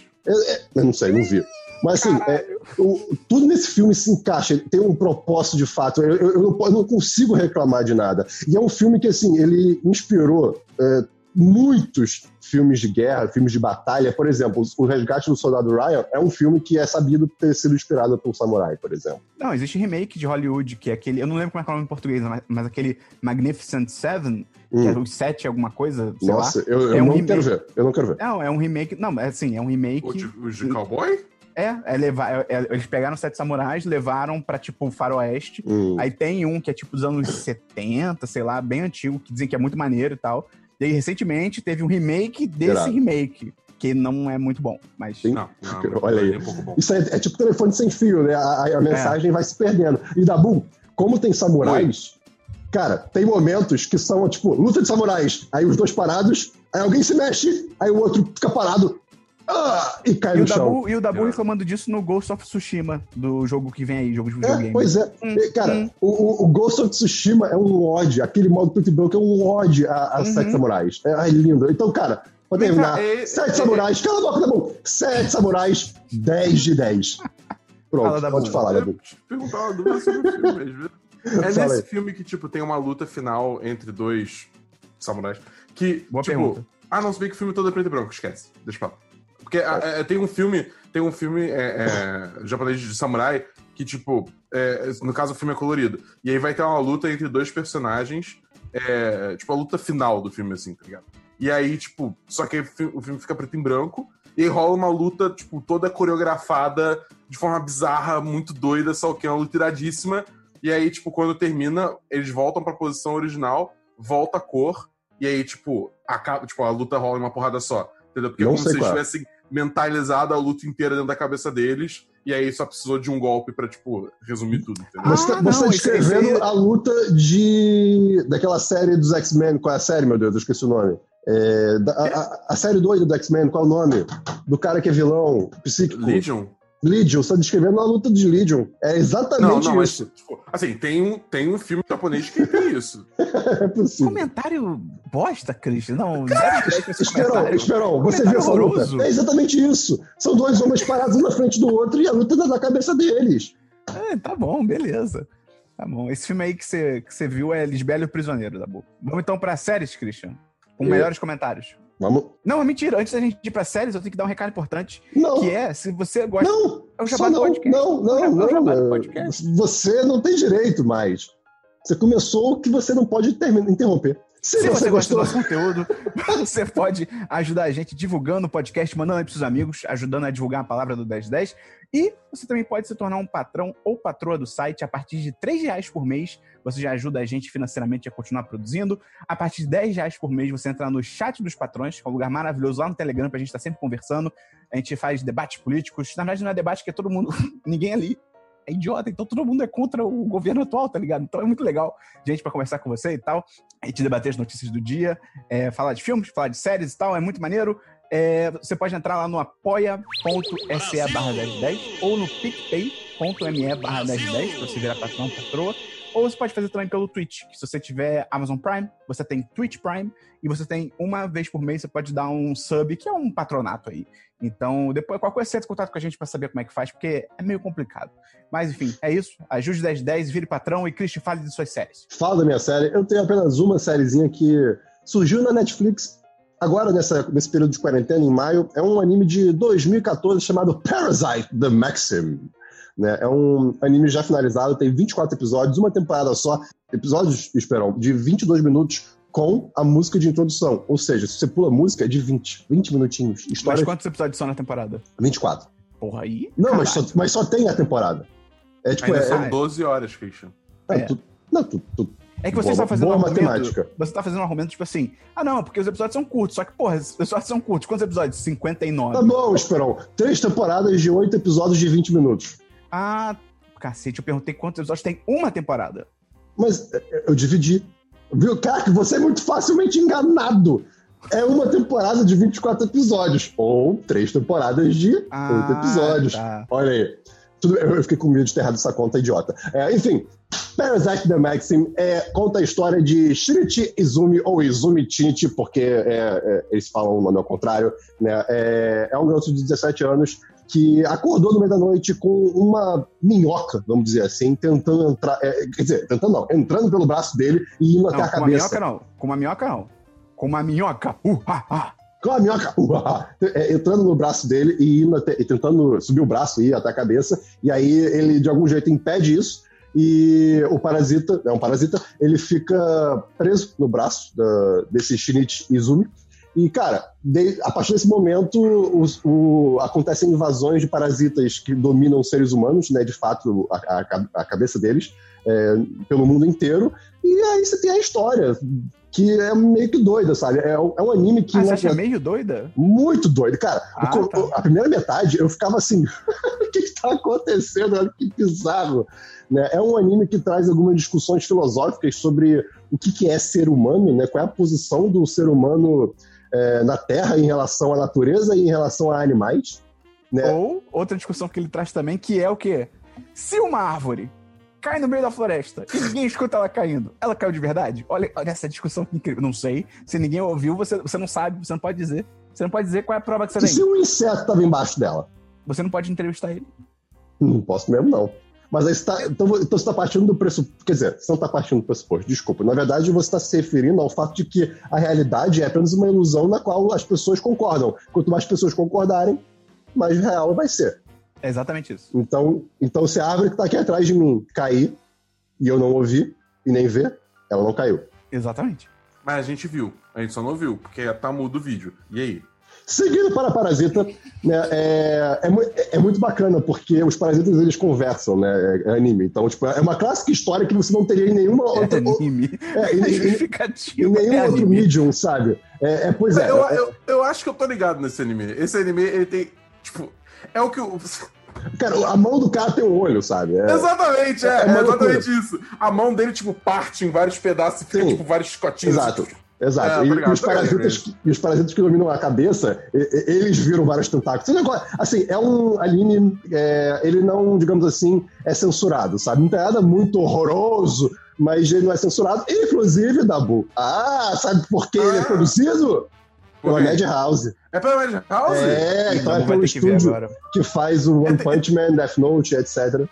Eu não sei, não vi. Mas assim, é, o- tudo nesse filme se encaixa, tem um propósito de fato. Eu, eu- eu não, eu não consigo reclamar de nada. E é um filme que, assim, ele inspirou é, muitos filmes de guerra, filmes de batalha. Por exemplo, O Resgate do Soldado Ryan é um filme que é sabido ter sido inspirado por um samurai, por exemplo. Não, existe remake de Hollywood, que é aquele. Eu não lembro como é que é o nome em português, mas, mas aquele Magnificent Seven, que é Hum, os sete alguma coisa, sei nossa, lá. eu, eu É um não remake. quero ver. Eu não quero ver. Não, é um remake. Não, é assim, é um remake. O de, o de cowboy? É, é levar. é- é- eles pegaram sete samurais, levaram pra tipo faroeste. Hum. Aí tem um que é tipo dos anos 70, sei lá, bem antigo, que dizem que é muito maneiro e tal. E aí, recentemente, teve um remake desse Irado. remake, que não é muito bom, mas... Sim. Não, não, Olha aí. é um pouco bom. Isso é, é tipo telefone sem fio, né? A, a- a mensagem vai se perdendo. E Dabu, como tem samurais, cara, tem momentos que são, tipo, luta de samurais. Aí os dois parados, aí alguém se mexe, aí o outro fica parado ah, e cai E o, no chão. Dabu, e o Dabu É. reclamando disso no Ghost of Tsushima, do jogo que vem aí, jogo de É, videogame. pois é. Hum, E, Cara, hum. o, o- Ghost of Tsushima é um ódio, aquele modo preto e branco é um ódio a, a Uhum. Sete Samurais. É, ai, lindo. Então, cara, pra terminar, é- Sete é- Samurais, cala a boca, Dabu! Sete Samurais, 10 de 10. Pronto, Fala, Dabu. pode falar, Dabu. perguntar uma dúvida sobre o filme mesmo. É Fala nesse aí. filme que, tipo, tem uma luta final entre dois samurais. Que, Boa tipo... pergunta. Ah, não, se bem que o filme todo é preto e branco, esquece. Deixa pra lá. Porque é, tem um filme, tem um filme é, é, japonês de samurai que, tipo, é, no caso o filme é colorido. E aí vai ter uma luta entre dois personagens, é, tipo, a luta final do filme, assim, tá ligado? E aí, tipo, só que o fi- o filme fica preto e branco, e aí rola uma luta, tipo, toda coreografada de forma bizarra, muito doida, só que é uma luta iradíssima. E aí, tipo, quando termina, eles voltam pra posição original, volta a cor, e aí, tipo, acaba, tipo, a luta rola em uma porrada só. Entendeu? Porque é como se eles é. tivessem mentalizado a luta inteira dentro da cabeça deles. E aí só precisou de um golpe pra, tipo, resumir tudo, entendeu? Você tá, Ah, você tá não, descrevendo esse- a luta de. daquela série dos X-Men. Qual é a série, meu Deus? Eu esqueci o nome. É, da- a, a- a série doida do X-Men, qual é o nome? Do cara que é vilão, psíquico. Legion? Legion, você tá descrevendo a luta de Legion. É Não, exatamente não, mas, isso. tipo, assim, tem um, tem um filme japonês que tem isso. É possível. Comentário bosta, Christian. Não, esse Esperão, você viu essa luta? É exatamente isso. São dois homens parados um na frente do outro e a luta é na cabeça deles. É, tá bom, beleza. Tá bom. Esse filme aí que você, que você viu é Lisbela e o Prisioneiro, da boca. Vamos então pra séries, Christian. Com É. melhores comentários. Vamos. Não, é mentira. Antes da gente ir pra séries, eu tenho que dar um recado importante. Não. Que é, se você gosta. Não, É o jabá do não, podcast. não, É não, é o jabá do não. podcast. Você não tem direito mais. Você começou o que você não pode interromper. Se, Se você gosta do gostou, nosso conteúdo, você pode ajudar a gente divulgando o podcast, mandando aí pros seus amigos, ajudando a divulgar a palavra do 1010. E você também pode se tornar um patrão ou patroa do site a partir de R$ reais por mês. Você já ajuda a gente financeiramente a continuar produzindo. A partir de R$ reais por mês, você entra no chat dos patrões, que é um lugar maravilhoso lá no Telegram, pra gente estar sempre conversando. A gente faz debates políticos. Na verdade, não é debate, porque é todo mundo. ninguém ali é idiota, então todo mundo é contra o governo atual, tá ligado? Então é muito legal, gente, pra conversar com você e tal. A gente debater as notícias do dia, é, falar de filmes, falar de séries e tal, é muito maneiro. É, você pode entrar lá no apoia.se barra 1010 ou no picpay.me barra 1010 pra você virar patrão, patroa. Ou você pode fazer também pelo Twitch, se você tiver Amazon Prime, você tem Twitch Prime, e você tem uma vez por mês, você pode dar um sub, que é um patronato aí. Então, depois, qualquer coisa, você entra em contato com a gente pra saber como é que faz, porque é meio complicado. Mas, enfim, é isso. Ajude 1010, vire patrão e Christian, fale de suas séries. fala da minha série. Eu tenho apenas uma sériezinha que surgiu na Netflix agora, nessa, nesse período de quarentena, em maio. É um anime de 2014 chamado Parasite The Maxim. Né? É um anime já finalizado, tem 24 episódios, uma temporada só. Episódios, esperam, de 22 minutos com a música de introdução. Ou seja, se você pula a música, é de 20. 20 minutinhos. Mas História quantos episódios são na temporada? 24. Porra, aí. Não, mas só, mas só tem a temporada. É tipo, é, são é- 12 horas, Christian. é, é. tu- não, tu, tu, É que você está fazendo boa um argumento. matemática. Você tá fazendo um argumento tipo assim: ah, não, porque os episódios são curtos. Só que, porra, os episódios são curtos. Quantos episódios? 59. Tá bom, Esperão. Três temporadas de oito episódios de 20 minutos. Ah, cacete, eu perguntei quantos episódios tem uma temporada. Mas é, eu dividi. Viu, cara, você é muito facilmente enganado. É uma temporada de 24 episódios. Ou três temporadas de Ah, episódios. tá. Olha aí. Tudo- eu fiquei com medo de ter errado essa conta idiota. É, enfim, Parasite The Maxim é, conta a história de Shinichi Izumi, ou Izumi Shinichi, porque é, é, eles falam o nome ao contrário. Né? É, é um garoto de 17 anos que acordou no meio da noite com uma minhoca, vamos dizer assim, tentando entrar. é, quer dizer, tentando não, entrando pelo braço dele e indo até a com uma cabeça. minhoca não. Com uma minhoca não. Com uma minhoca. Uh. Com a minhoca, uá, é, entrando no braço dele e, indo até- e tentando subir o braço e ir até a cabeça. E aí ele, de algum jeito, impede isso. E o parasita, é um parasita, ele fica preso no braço da- desse Shinichi Izumi. E, cara, de- a partir desse momento os- o- acontecem invasões de parasitas que dominam os seres humanos, né? De fato, a, a- a cabeça deles, é, pelo mundo inteiro. E aí você tem a história, que é meio que doida, sabe? É, um- é um anime que. Ah, você acha meio doida? muito doido, cara. Ah, O tá. A primeira metade eu ficava assim, o que está acontecendo? Olha que bizarro. Né? É um anime que traz algumas discussões filosóficas sobre o que, que é ser humano, né? qual é a posição do ser humano é, na Terra em relação à natureza e em relação a animais. É. Ou outra discussão que ele traz também, que é o quê? Se uma árvore cai no meio da floresta e ninguém escuta ela caindo, ela caiu de verdade? Olha, olha essa discussão que incrível. Não sei. Se ninguém ouviu, você, você não sabe, você não pode dizer. Você não pode dizer qual é a prova que você E se tem. um inseto estava embaixo dela? Você não pode entrevistar ele. Não posso mesmo, não. Mas aí você tá, então, então você está partindo do pressuposto. Quer dizer, você não está partindo do pressuposto, desculpa. Na verdade, você está se referindo ao fato de que a realidade é apenas uma ilusão na qual as pessoas concordam. Quanto mais pessoas concordarem, mais real vai ser. É exatamente isso. Então, então se a árvore que está aqui atrás de mim cair e eu não ouvir e nem ver, ela não caiu. Exatamente. Mas a gente viu. A gente só não viu, porque tá mudo o vídeo. E aí? Seguindo para Parasita, né, é, é, é muito bacana, porque os parasitas eles conversam, né? É, anime. Então, tipo, é uma clássica história que você não teria em nenhuma outra. É anime. É, em, É em- nenhum é outro anime. medium, sabe? É, é, pois é. eu, é- eu, eu acho que eu tô ligado nesse anime. Esse anime, ele tem. Tipo, é o que o. Cara, a mão do cara tem um olho, sabe? É- Exatamente, é, é é, exatamente isso. A mão dele, tipo, parte em vários pedaços e fica, Sim. tipo, vários chicotinhos. Exato. assim, Exato. É, e, tô ligado, e os parasitas, que- e os parasitas que dominam a cabeça, e- e- eles viram vários tentáculos. Esse negócio- Assim, é um anime, é, ele não, digamos assim, é censurado, sabe? Não tem nada muito horroroso, mas ele não é censurado. Inclusive, Dabu, ah, sabe por que ele é Ah. produzido? Pela? Madhouse. É pela Madhouse? É, então é pelo que estúdio agora. que faz o One Punch Man, Death Note, etc.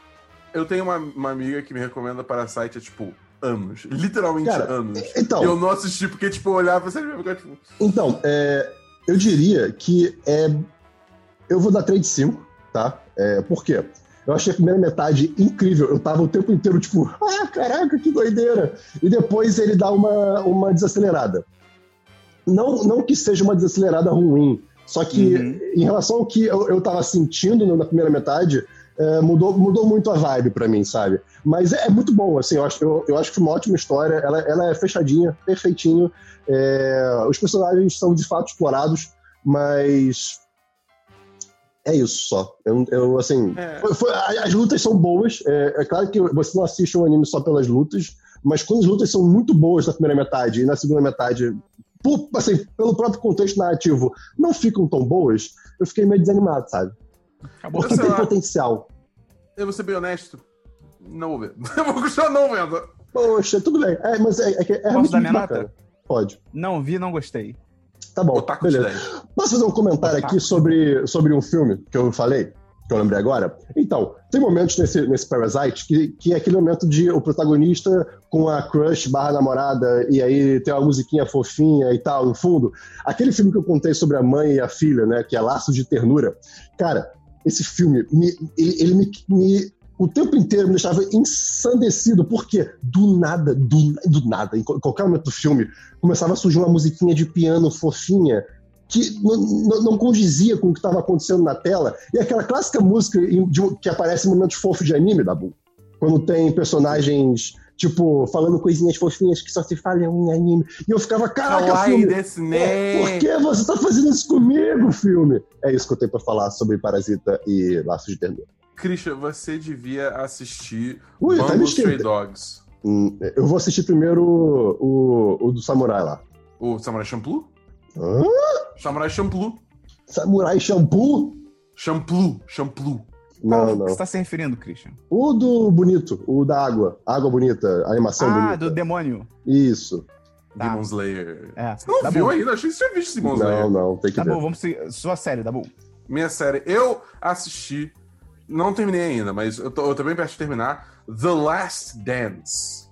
Eu tenho uma, uma amiga que me recomenda Parasite há, tipo, anos. Literalmente Cara, anos. Então, E eu não assisti porque, tipo, eu olhava e eu ficava, tipo... Então, é, eu diria que é, eu vou dar 3 de 5, tá? É, por quê? Eu achei a primeira metade incrível. Eu tava o tempo inteiro, tipo, ah, caraca, que doideira. E depois ele dá uma, uma desacelerada. Não, não que seja uma desacelerada ruim, só que Uhum. em relação ao que eu, eu tava sentindo na primeira metade, é, mudou, mudou muito a vibe pra mim, sabe? Mas é, é muito bom, assim, eu acho, eu, eu acho que foi uma ótima história, ela, ela é fechadinha, perfeitinho, é, os personagens são de fato explorados, mas é isso só. Eu, eu, assim, É. foi- foi- as lutas são boas, é, é claro que você não assiste um anime só pelas lutas, mas quando as lutas são muito boas na primeira metade e na segunda metade, por- assim, pelo próprio contexto narrativo, não ficam tão boas, eu fiquei meio desanimado, sabe? Acabou. Porque tem lá. potencial. Eu vou ser bem honesto. Não vou ver. Eu vou continuar não vendo. Poxa, tudo bem. É, mas é, é, que é realmente dar muito minha bacana. nota? Pode. Não vi, não gostei. Tá bom, Otaku beleza. 10. Posso fazer um comentário Otaku. aqui sobre, sobre um filme que eu falei, que eu lembrei agora? Então, tem momentos nesse, nesse Parasite que, que é aquele momento de o protagonista com a crush barra namorada, e aí tem uma musiquinha fofinha e tal, no fundo. Aquele filme que eu contei sobre a mãe e a filha, né, que é Laços de Ternura. Cara, esse filme, me- ele, ele me, me- O tempo inteiro me deixava ensandecido, porque do nada, do, do nada, em qual- qualquer momento do filme, começava a surgir uma musiquinha de piano fofinha que não, não- condizia com o que estava acontecendo na tela. E aquela clássica música que aparece em momentos fofos de anime, Dabu. Quando tem personagens, tipo, falando coisinhas fofinhas que só se falam em anime. E eu ficava, caraca, Kawaii filme, desse por que você tá fazendo isso comigo, filme? É isso que eu tenho pra falar sobre Parasita e Laços de Ternura. Christian, você devia assistir Ui, tá Bumble me Stray. Dogs. Hum, Eu vou assistir primeiro o, o do Samurai lá. O Samurai Champloo? Hã? Samurai Champloo. Samurai Shampoo? Champloo. Champloo. Não, Qual que não. você tá se referindo, Christian? O do bonito, o da água. Água bonita, a animação ah, bonita. do demônio. Isso. Tá. Demon Slayer. É. Você não Tá viu bom. ainda? Achei que você tinha visto Demon Slayer. Não, não, tem que Tá ver. bom, vamos seguir. Sua série, tá bom? Minha série, eu assisti, não terminei ainda, mas eu, tô, eu tô bem perto de terminar, The Last Dance,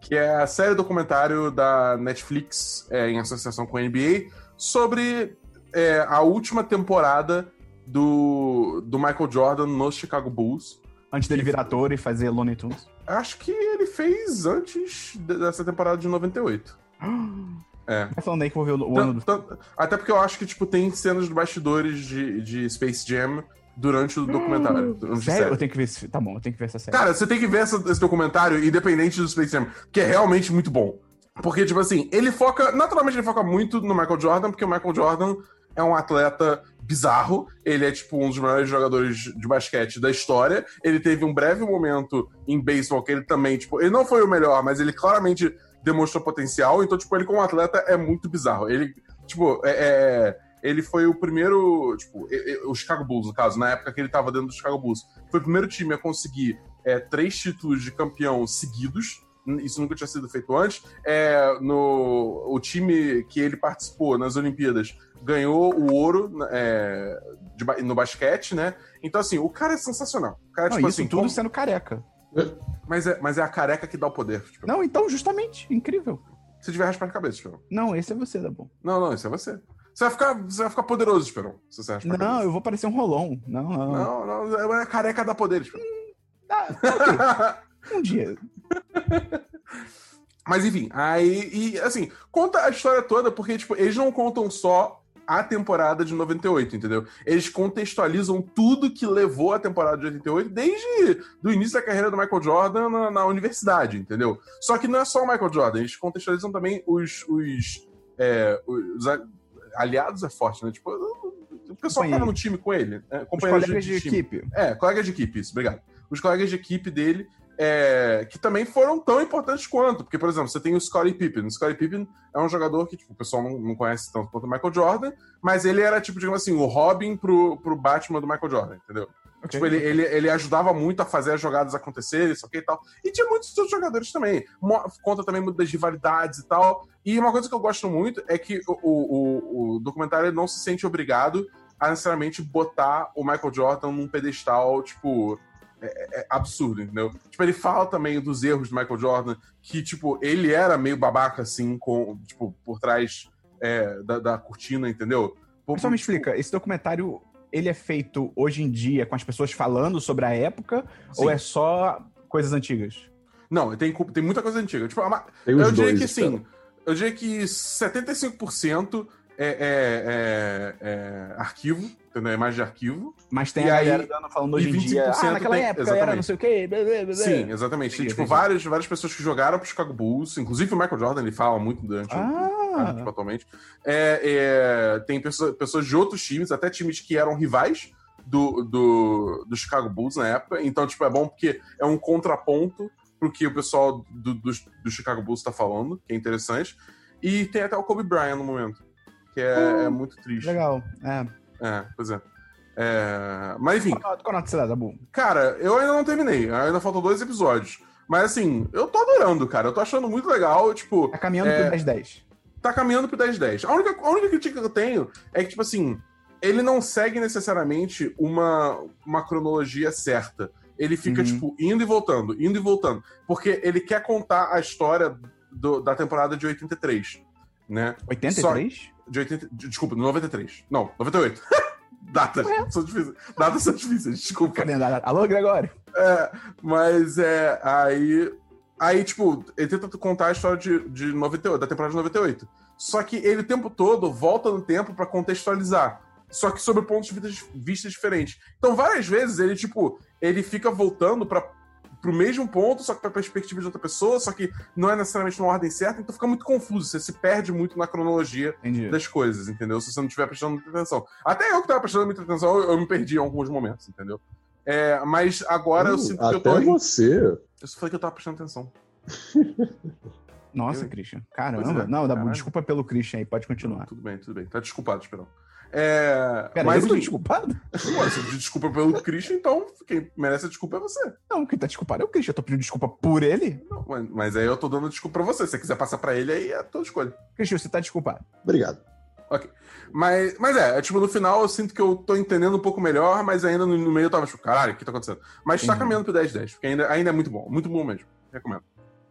que é a série documentário da Netflix é, em associação com a NBA sobre é, a última temporada do, do Michael Jordan no Chicago Bulls. Antes dele virar ator e fazer Looney Tunes. Acho que ele fez antes de- dessa temporada de 98. É. Vai falando aí que vou ver o, o ano do. até porque eu acho que, tipo, tem cenas de bastidores de, de Space Jam durante o documentário. durante Sério? Eu tenho que ver esse. Tá bom, eu tenho que ver essa série. Cara, você tem que ver essa- esse documentário, independente do Space Jam, que é realmente muito bom. Porque, tipo assim, ele foca. Naturalmente, ele foca muito no Michael Jordan, porque o Michael Jordan é um atleta bizarro. Ele é, tipo, um dos melhores jogadores de basquete da história. Ele teve um breve momento em beisebol que ele também, tipo, ele não foi o melhor, mas ele claramente demonstrou potencial. Então, tipo, ele como atleta é muito bizarro. Ele, tipo, é. é- ele foi o primeiro, tipo, o Chicago Bulls, no caso, na época que ele tava dentro do Chicago Bulls, foi o primeiro time a conseguir é, três títulos de campeão seguidos. Isso nunca tinha sido feito antes. É, no, o time que ele participou nas Olimpíadas ganhou o ouro é, de no basquete, né? Então, assim, o cara é sensacional. O cara, Não, tipo isso assim, tudo como- sendo careca. mas, é, mas é a careca que dá o poder. Tipo, Não, então, justamente. Incrível. Se tiver raspar a cabeça, Esperão. Não, esse é você, tá bom. Não, não, isso é você. Você vai ficar, você vai ficar poderoso, Esperão. Se você raspar Não, eu vou parecer um rolão. Não, não. Não, não, é a careca dá poder, Esperão. Tá, tá ok. Um dia. Mas enfim, aí, e assim, conta a história toda, porque, tipo, eles não contam só a temporada de 98, entendeu? Eles contextualizam tudo que levou a temporada de 88 desde o início da carreira do Michael Jordan na, na, universidade, entendeu? Só que não é só o Michael Jordan, eles contextualizam também os, os, é, os aliados é forte, né? Tipo, o pessoal que tava no time com ele. É, companheiros de, de equipe. É, colegas de equipe, isso, obrigado. Os colegas de equipe dele é, que também foram tão importantes quanto. Porque, por exemplo, você tem o Scottie Pippen. O Scottie Pippen é um jogador que tipo, o pessoal não, não conhece tanto quanto o Michael Jordan, mas ele era, tipo, digamos assim, o Robin pro, pro Batman do Michael Jordan, entendeu? Okay. Tipo, ele, ele, ele ajudava muito a fazer as jogadas acontecerem, isso aqui e tal. E tinha muitos outros jogadores também. Conta também muito das rivalidades e tal. E uma coisa que eu gosto muito é que o, o, o documentário não se sente obrigado a necessariamente botar o Michael Jordan num pedestal, tipo, é, é, é, absurdo, entendeu? Tipo, ele fala também dos erros do Michael Jordan, que, tipo, ele era meio babaca, assim, com, tipo, por trás é, da, da, cortina, entendeu? Por, só me explica, esse documentário, ele é feito hoje em dia com as pessoas falando sobre a época, Sim. ou é só coisas antigas? Não, tem, tem muita coisa antiga. Tipo, eu diria que, sim, eu diria que 75% é, é, é, é, arquivo, entendeu? É imagem de arquivo. Mas tem e a galera dando, falando hoje em dia, ah, naquela tem, época exatamente. era não sei o quê. Blá, blá, blá. Sim, exatamente. Tem, tipo, várias, várias pessoas que jogaram pro Chicago Bulls, inclusive o Michael Jordan, ele fala muito durante ah. o, tipo, atualmente. É, é, tem pessoas, pessoas de outros times, até times que eram rivais do, do, do Chicago Bulls na época. Então, tipo, é bom porque é um contraponto pro que o pessoal do, do, do Chicago Bulls tá falando, que é interessante. E tem até o Kobe Bryant no momento que é, uh, é muito triste. Legal, é. É, pois é. é mas enfim. Qual nota você dá, Dabu? Cara, eu ainda não terminei. Ainda faltam dois episódios. Mas assim, eu tô adorando, cara. Eu tô achando muito legal. Tipo. Tá caminhando é... pro 10-10. Tá caminhando pro 10-10. A única, a única crítica que eu tenho é que, tipo assim, ele não segue necessariamente uma, uma cronologia certa. Ele fica, uhum. tipo, indo e voltando, indo e voltando. Porque ele quer contar a história do, da temporada de 83. Né? 83? Só de 80. De, desculpa, 93. Não, 98. Datas são difíceis. Datas são difíceis, desculpa. Alô, Gregório? É, mas é. Aí. Aí, tipo, ele tenta contar a história de, de 98, da temporada de 98. Só que ele o tempo todo volta no tempo para contextualizar. Só que sobre pontos de vista, vista diferentes. Então, várias vezes, ele, tipo, ele fica voltando para pro mesmo ponto, só que pra perspectiva de outra pessoa, só que não é necessariamente na ordem certa, então fica muito confuso. Você se perde muito na cronologia Entendi. das coisas, entendeu? Se você não estiver prestando muita atenção. Até eu que tava prestando muita atenção, eu, eu me perdi em alguns momentos, entendeu? É, mas agora eu sinto que eu tô. Até você. Eu só falei que eu tava prestando atenção. Nossa, eu... Christian. Caramba. É, não, dá, desculpa pelo Christian aí, pode continuar. Tudo bem, tudo bem. Tá desculpado, Esperão. É, Pera, mas eu tô desculpado? Ué, se desculpa pelo Christian, então quem merece a desculpa é você. Não, quem tá desculpado é o Christian. Eu tô pedindo desculpa por ele. Não, mas, mas, aí eu tô dando desculpa pra você. Se você quiser passar pra ele, aí é a tua escolha. Christian, você tá desculpado. Obrigado. Ok. Mas, mas é, é, tipo, no final eu sinto que eu tô entendendo um pouco melhor, mas ainda no, no meio eu tava tipo, caralho, o que tá acontecendo? Mas tá Entendi. tá caminhando pro 10-10, porque ainda, ainda é muito bom. Muito bom mesmo. Recomendo.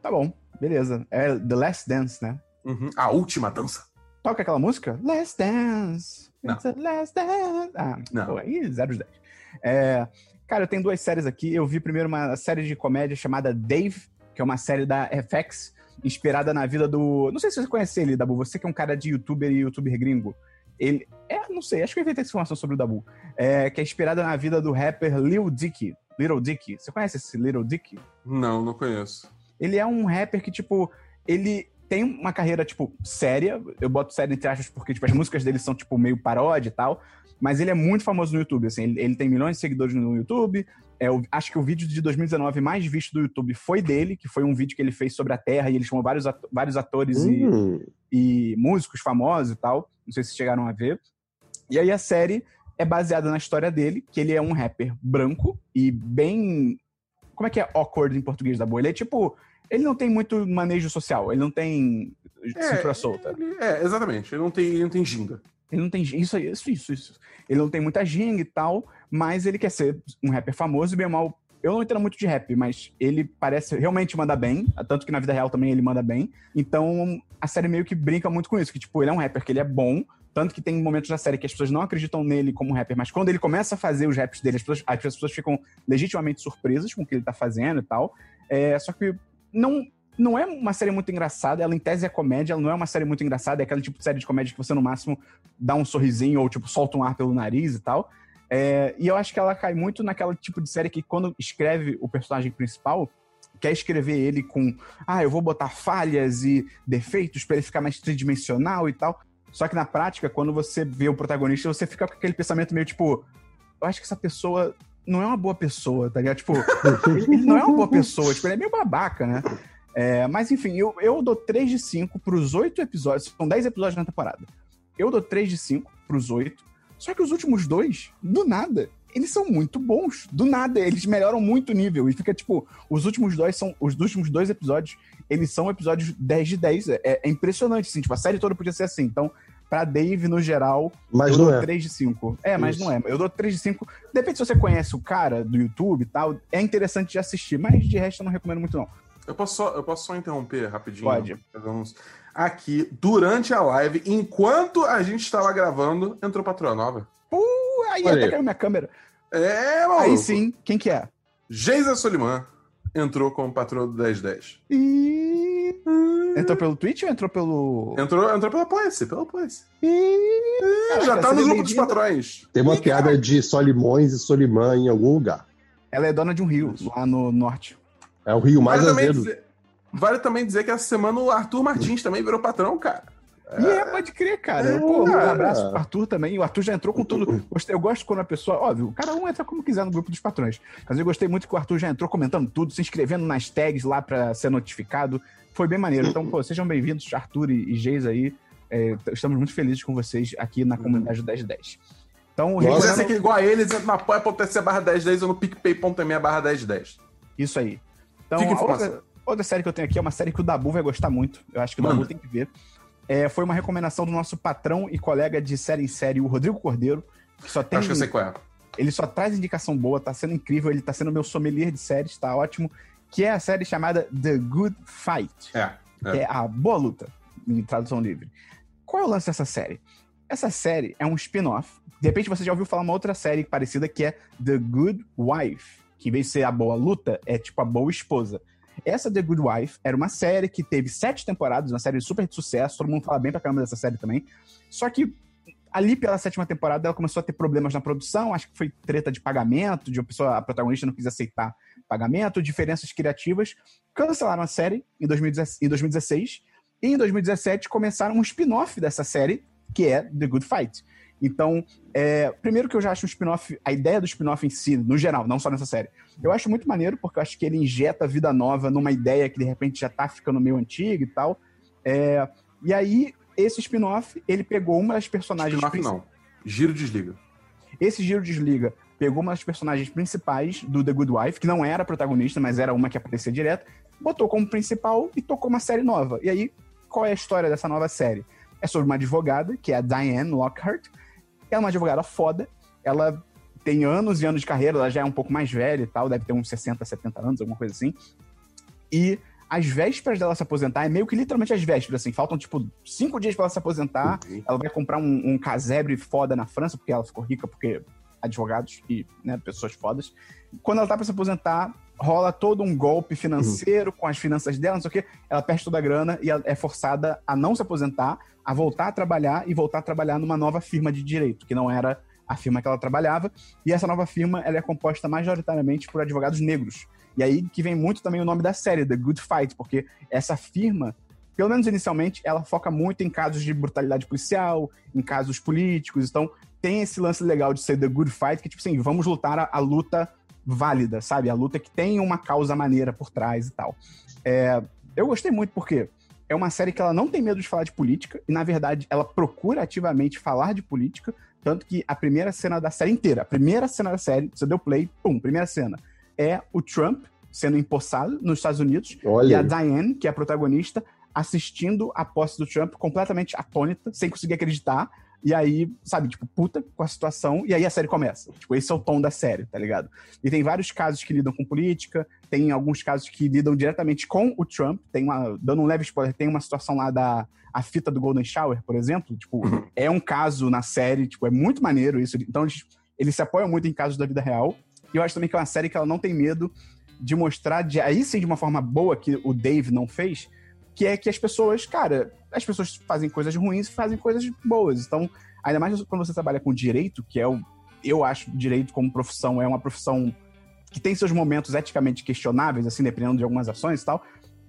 Tá bom, beleza. É The Last Dance, né? Uhum. A última dança. Toca aquela música? Last Dance. Não. Ah, não. Pô, aí 0 de 10. É, cara, eu tenho duas séries aqui. Eu vi primeiro uma série de comédia chamada Dave, que é uma série da FX, inspirada na vida do. Não sei se você conhece ele, Dabu. Você que é um cara de youtuber e youtuber gringo. Ele. É, não sei, acho que eu inventei essa informação sobre o Dabu. É, que é inspirada na vida do rapper Lil Dicky. Little Dicky. Você conhece esse Little Dicky? Não, não conheço. Ele é um rapper que, tipo, ele tem uma carreira, tipo, séria. Eu boto séria entre aspas porque, tipo, as músicas dele são, tipo, meio paródia e tal. Mas ele é muito famoso no YouTube, assim. Ele, ele tem milhões de seguidores no YouTube. É, eu acho que o vídeo de 2019 mais visto do YouTube foi dele, que foi um vídeo que ele fez sobre a Terra e ele chamou vários, ato vários atores hum. e, e músicos famosos e tal. Não sei se chegaram a ver. E aí a série é baseada na história dele, que ele é um rapper branco e bem. Como é que é awkward em português da boa? Ele é tipo ele não tem muito manejo social, ele não tem é, cintura solta. Ele, é, exatamente. Ele não tem, ele não tem ginga. Ele não tem isso, isso, isso, isso. Ele não tem muita ginga e tal, mas ele quer ser um rapper famoso e bem mal. Eu não entendo muito de rap, mas ele parece realmente mandar bem, tanto que na vida real também ele manda bem. Então a série meio que brinca muito com isso, que tipo, ele é um rapper que ele é bom, tanto que tem momentos da série que as pessoas não acreditam nele como rapper, mas quando ele começa a fazer os raps dele, as pessoas, as pessoas ficam legitimamente surpresas com o que ele tá fazendo e tal. É, só que não não é uma série muito engraçada, ela em tese é comédia, ela não é uma série muito engraçada, é aquele tipo de série de comédia que você no máximo dá um sorrisinho ou tipo solta um ar pelo nariz e tal. É, e eu acho que ela cai muito naquela tipo de série que quando escreve o personagem principal, quer escrever ele com, ah, eu vou botar falhas e defeitos para ele ficar mais tridimensional e tal. Só que na prática, quando você vê o protagonista, você fica com aquele pensamento meio tipo, eu acho que essa pessoa não é uma boa pessoa, tá ligado? Tipo, ele não é uma boa pessoa, tipo, ele é meio babaca, né? É, mas enfim, eu, eu dou 3 de 5 pros 8 episódios. São 10 episódios na temporada. Eu dou 3 de 5 pros 8. Só que os últimos dois, do nada, eles são muito bons. Do nada, eles melhoram muito o nível. E fica, tipo, os últimos dois são. Os últimos dois episódios, eles são episódios 10 de 10. É, é impressionante, assim. Tipo, a série toda podia ser assim. Então, pra Dave, no geral, Mas eu não dou é. 3 de 5. É, mas Isso. não é. Eu dou 3 de 5. Depende se você conhece o cara do YouTube e tal. É interessante de assistir. Mas de resto, eu não recomendo muito, não. Eu posso só, eu posso só interromper rapidinho? Pode. Vamos- Aqui, durante a live, enquanto a gente estava gravando, entrou patroa nova. Uh, aí Olha até aí. caiu minha câmera. É, maluco. Aí sim, quem que é? Geisa Soliman entrou como patroa do 1010. E... Entrou pelo Twitch ou entrou pelo. Entrou, entrou pelo Apoia-se, pelo Apoia-se. E... Já tá no grupo dos patrões. Tem uma piada de Solimões e Solimã em algum lugar. Ela é dona de um rio, lá no norte. É o rio mais Vale também, azedo. dizer, vale também dizer que essa semana o Arthur Martins também virou patrão, cara. E é, pode crer, cara. É, Pô, um abraço pro Arthur também. O Arthur já entrou com tudo. Gostei- Eu gosto quando a pessoa. Óbvio, cada um entra como quiser no grupo dos patrões. Mas eu gostei muito que o Arthur já entrou comentando tudo, se inscrevendo nas tags lá pra ser notificado. Foi bem maneiro. Então, pô, sejam bem-vindos, Arthur e, e Geis aí. É, estamos muito felizes com vocês aqui na comunidade do 1010. Então, Nossa. Recomendo- ser aqui igual a eles, entra na apoia.se barra 1010 ou no picpay.me barra 1010. Isso aí. Então, outra, outra série que eu tenho aqui é uma série que o Dabu vai gostar muito. Eu acho que o Manda. Dabu tem que ver. É, foi uma recomendação do nosso patrão e colega de série em série, o Rodrigo Cordeiro, que só tem. Acho que eu sei qual é. Ele só traz indicação boa, tá sendo incrível, ele tá sendo meu sommelier de séries, tá ótimo. Que é a série chamada The Good Fight, É. que é a boa luta, em tradução livre. Qual é o lance dessa série? Essa série é um spin-off. De repente você já ouviu falar uma outra série parecida que é The Good Wife, que em vez de ser a boa luta, é tipo a boa esposa. Essa The Good Wife era uma série que teve sete temporadas, uma série super de sucesso, todo mundo fala bem pra caramba dessa série também. Só que ali pela sétima temporada ela começou a ter problemas na produção, acho que foi treta de pagamento, de uma pessoa, a protagonista não quis aceitar pagamento, diferenças criativas. Cancelaram a série em 2016, em 2016 e em 2017 começaram um spin-off dessa série, que é The Good Fight. Então, é, primeiro que eu já acho o spin-off, a ideia do spin-off em si, no geral, não só nessa série, eu acho muito maneiro, porque eu acho que ele injeta vida nova numa ideia que de repente já tá ficando meio antiga e tal. É, e aí, esse spin-off, ele pegou uma das personagens. Spin-off não. Giro desliga. Esse Giro Desliga pegou uma das personagens principais do The Good Wife, que não era protagonista, mas era uma que aparecia direto, botou como principal e tocou uma série nova. E aí, qual é a história dessa nova série? É sobre uma advogada, que é a Diane Lockhart. Ela é uma advogada foda. Ela tem anos e anos de carreira, ela já é um pouco mais velha e tal, deve ter uns 60, 70 anos, alguma coisa assim. E as vésperas dela se aposentar, é meio que literalmente as vésperas, assim, faltam tipo cinco dias pra ela se aposentar. Ela vai comprar um, um casebre foda na França, porque ela ficou rica, porque advogados e né, pessoas fodas. Quando ela tá pra se aposentar, rola todo um golpe financeiro com as finanças dela, não sei o quê. Ela perde toda a grana e é forçada a não se aposentar, a voltar a trabalhar e voltar a trabalhar numa nova firma de direito, que não era a firma que ela trabalhava. E essa nova firma ela é composta majoritariamente por advogados negros. E aí que vem muito também o nome da série, The Good Fight, porque essa firma, pelo menos inicialmente, ela foca muito em casos de brutalidade policial, em casos políticos. Então, tem esse lance legal de ser The Good Fight, que, tipo assim, vamos lutar a, a luta válida, sabe? A luta que tem uma causa maneira por trás e tal. É, eu gostei muito porque é uma série que ela não tem medo de falar de política, e na verdade ela procura ativamente falar de política, tanto que a primeira cena da série inteira, a primeira cena da série, você deu play, pum, primeira cena, é o Trump sendo empossado nos Estados Unidos, e Olha, a aí. Diane, que é a protagonista, assistindo a posse do Trump completamente atônita, sem conseguir acreditar. E aí, sabe, tipo, puta com a situação, e aí a série começa. Tipo, esse é o tom da série, tá ligado? E tem vários casos que lidam com política, tem alguns casos que lidam diretamente com o Trump. Tem uma, dando um leve spoiler, tem uma situação lá da a fita do Golden Shower, por exemplo. Tipo, é um caso na série, tipo, é muito maneiro isso. Então, eles, eles se apoiam muito em casos da vida real. E eu acho também que é uma série que ela não tem medo de mostrar, de, aí sim, de uma forma boa que o Dave não fez, que é que as pessoas, cara, as pessoas fazem coisas ruins e fazem coisas boas. Então, ainda mais quando você trabalha com direito, que é o. Eu acho direito como profissão é uma profissão que tem seus momentos eticamente questionáveis, assim, dependendo de algumas ações e tal.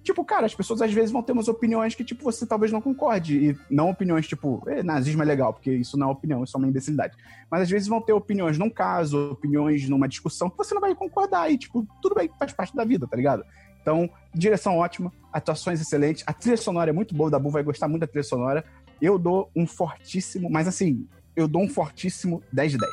Tipo, cara, as pessoas às vezes vão ter umas opiniões que, tipo, você talvez não concorde. E não opiniões, tipo, eh, nazismo é legal, porque isso não é opinião, isso é uma imbecilidade. Mas às vezes vão ter opiniões num caso, opiniões numa discussão, que você não vai concordar. E, tipo, tudo bem, faz parte da vida, tá ligado? Então, direção ótima, atuações excelentes, a trilha sonora é muito boa, o Dabu vai gostar muito da trilha sonora. Eu dou um fortíssimo, mas assim, eu dou um fortíssimo 10 de 10.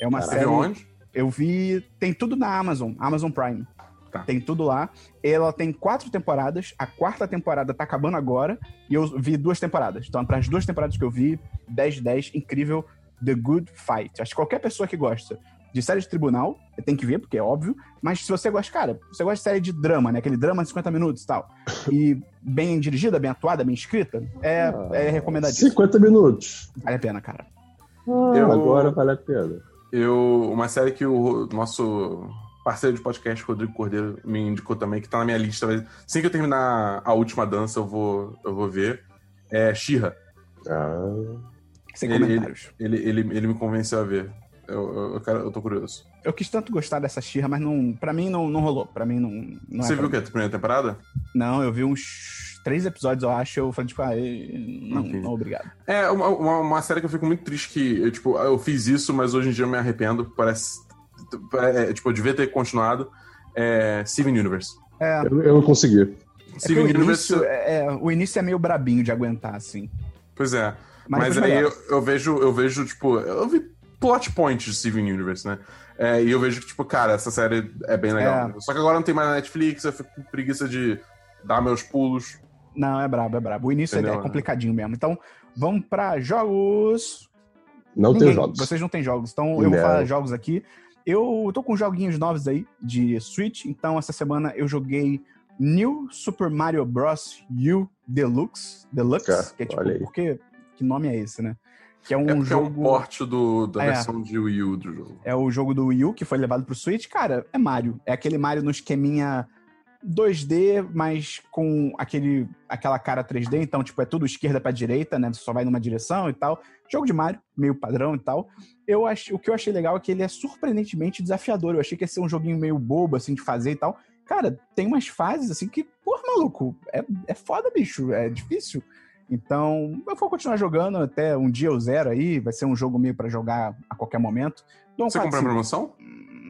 É uma Você série. onde? Eu vi. Tem tudo na Amazon, Amazon Prime. Tá. Tem tudo lá. Ela tem quatro temporadas. A quarta temporada tá acabando agora. E eu vi duas temporadas. Então, para as duas temporadas que eu vi, 10 de 10, incrível. The Good Fight. Acho que qualquer pessoa que gosta de série de tribunal, tem que ver, porque é óbvio. Mas se você gosta, cara, você gosta de série de drama, né? Aquele drama de 50 minutos e tal. E bem dirigida, bem atuada, bem escrita, é, é recomendadíssimo. 50 minutos. Vale a pena, cara. Eu- Agora vale a pena. Eu, uma série que o nosso parceiro de podcast, Rodrigo Cordeiro, me indicou também, que tá na minha lista. mas Assim que eu terminar a última dança, eu vou, eu vou ver. É Shira. Ah, Sem Ele- comentários. Ele, ele, ele me convenceu a ver. Eu, eu, eu, quero, eu tô curioso. Eu quis tanto gostar dessa Xirra, mas não, pra mim não, não rolou. Pra mim não, não Você é viu o que? A primeira temporada? Não, eu vi uns três episódios, eu acho. Eu falei, tipo, ah, não, Entendi. não, obrigado. É, uma, uma, uma série que eu fico muito triste que, eu, tipo, eu fiz isso, mas hoje em dia eu me arrependo. Parece. É, tipo, eu devia ter continuado. É Steven Universe. É, é eu, eu não consegui. que Steven o Universe. início, é, é, o início é meio brabinho de aguentar, assim. Pois é. Mas, Mas, aí eu, eu vejo, eu vejo, tipo, eu vi plot points de Steven Universe, né? É, e eu vejo que, tipo, cara, essa série é bem legal. É. Só que agora não tem mais na Netflix, eu fico com preguiça de dar meus pulos. Não, é brabo, é brabo. O início é- Entendeu, é né? complicadinho mesmo. Então, vamos pra jogos. Não Ninguém, tem jogos. Vocês não têm jogos, então eu vou Não. falar jogos aqui. Eu tô com joguinhos novos aí de Switch, então essa semana eu joguei New Super Mario Bros. U Deluxe, Deluxe, Cara, que é tipo, porque que nome é esse, né? Que é um é jogo é um porte do, da É. versão de Wii U do jogo. é o jogo do Wii U que foi levado pro Switch, cara, é Mario. É aquele Mario no esqueminha 2D, mas com aquele, aquela cara 3D, então, tipo, é tudo esquerda pra direita, né? Você só vai numa direção e tal. Jogo de Mario, meio padrão e tal. Eu ach... O que eu achei legal é que ele é surpreendentemente desafiador. Eu achei que ia ser um joguinho meio bobo, assim, de fazer e tal. Cara, tem umas fases, assim, que, porra, maluco, é, é foda, bicho, é difícil. Então, eu vou continuar jogando até um dia eu zero aí. Vai ser um jogo meio pra jogar a qualquer momento. Você comprou a 4-5. promoção?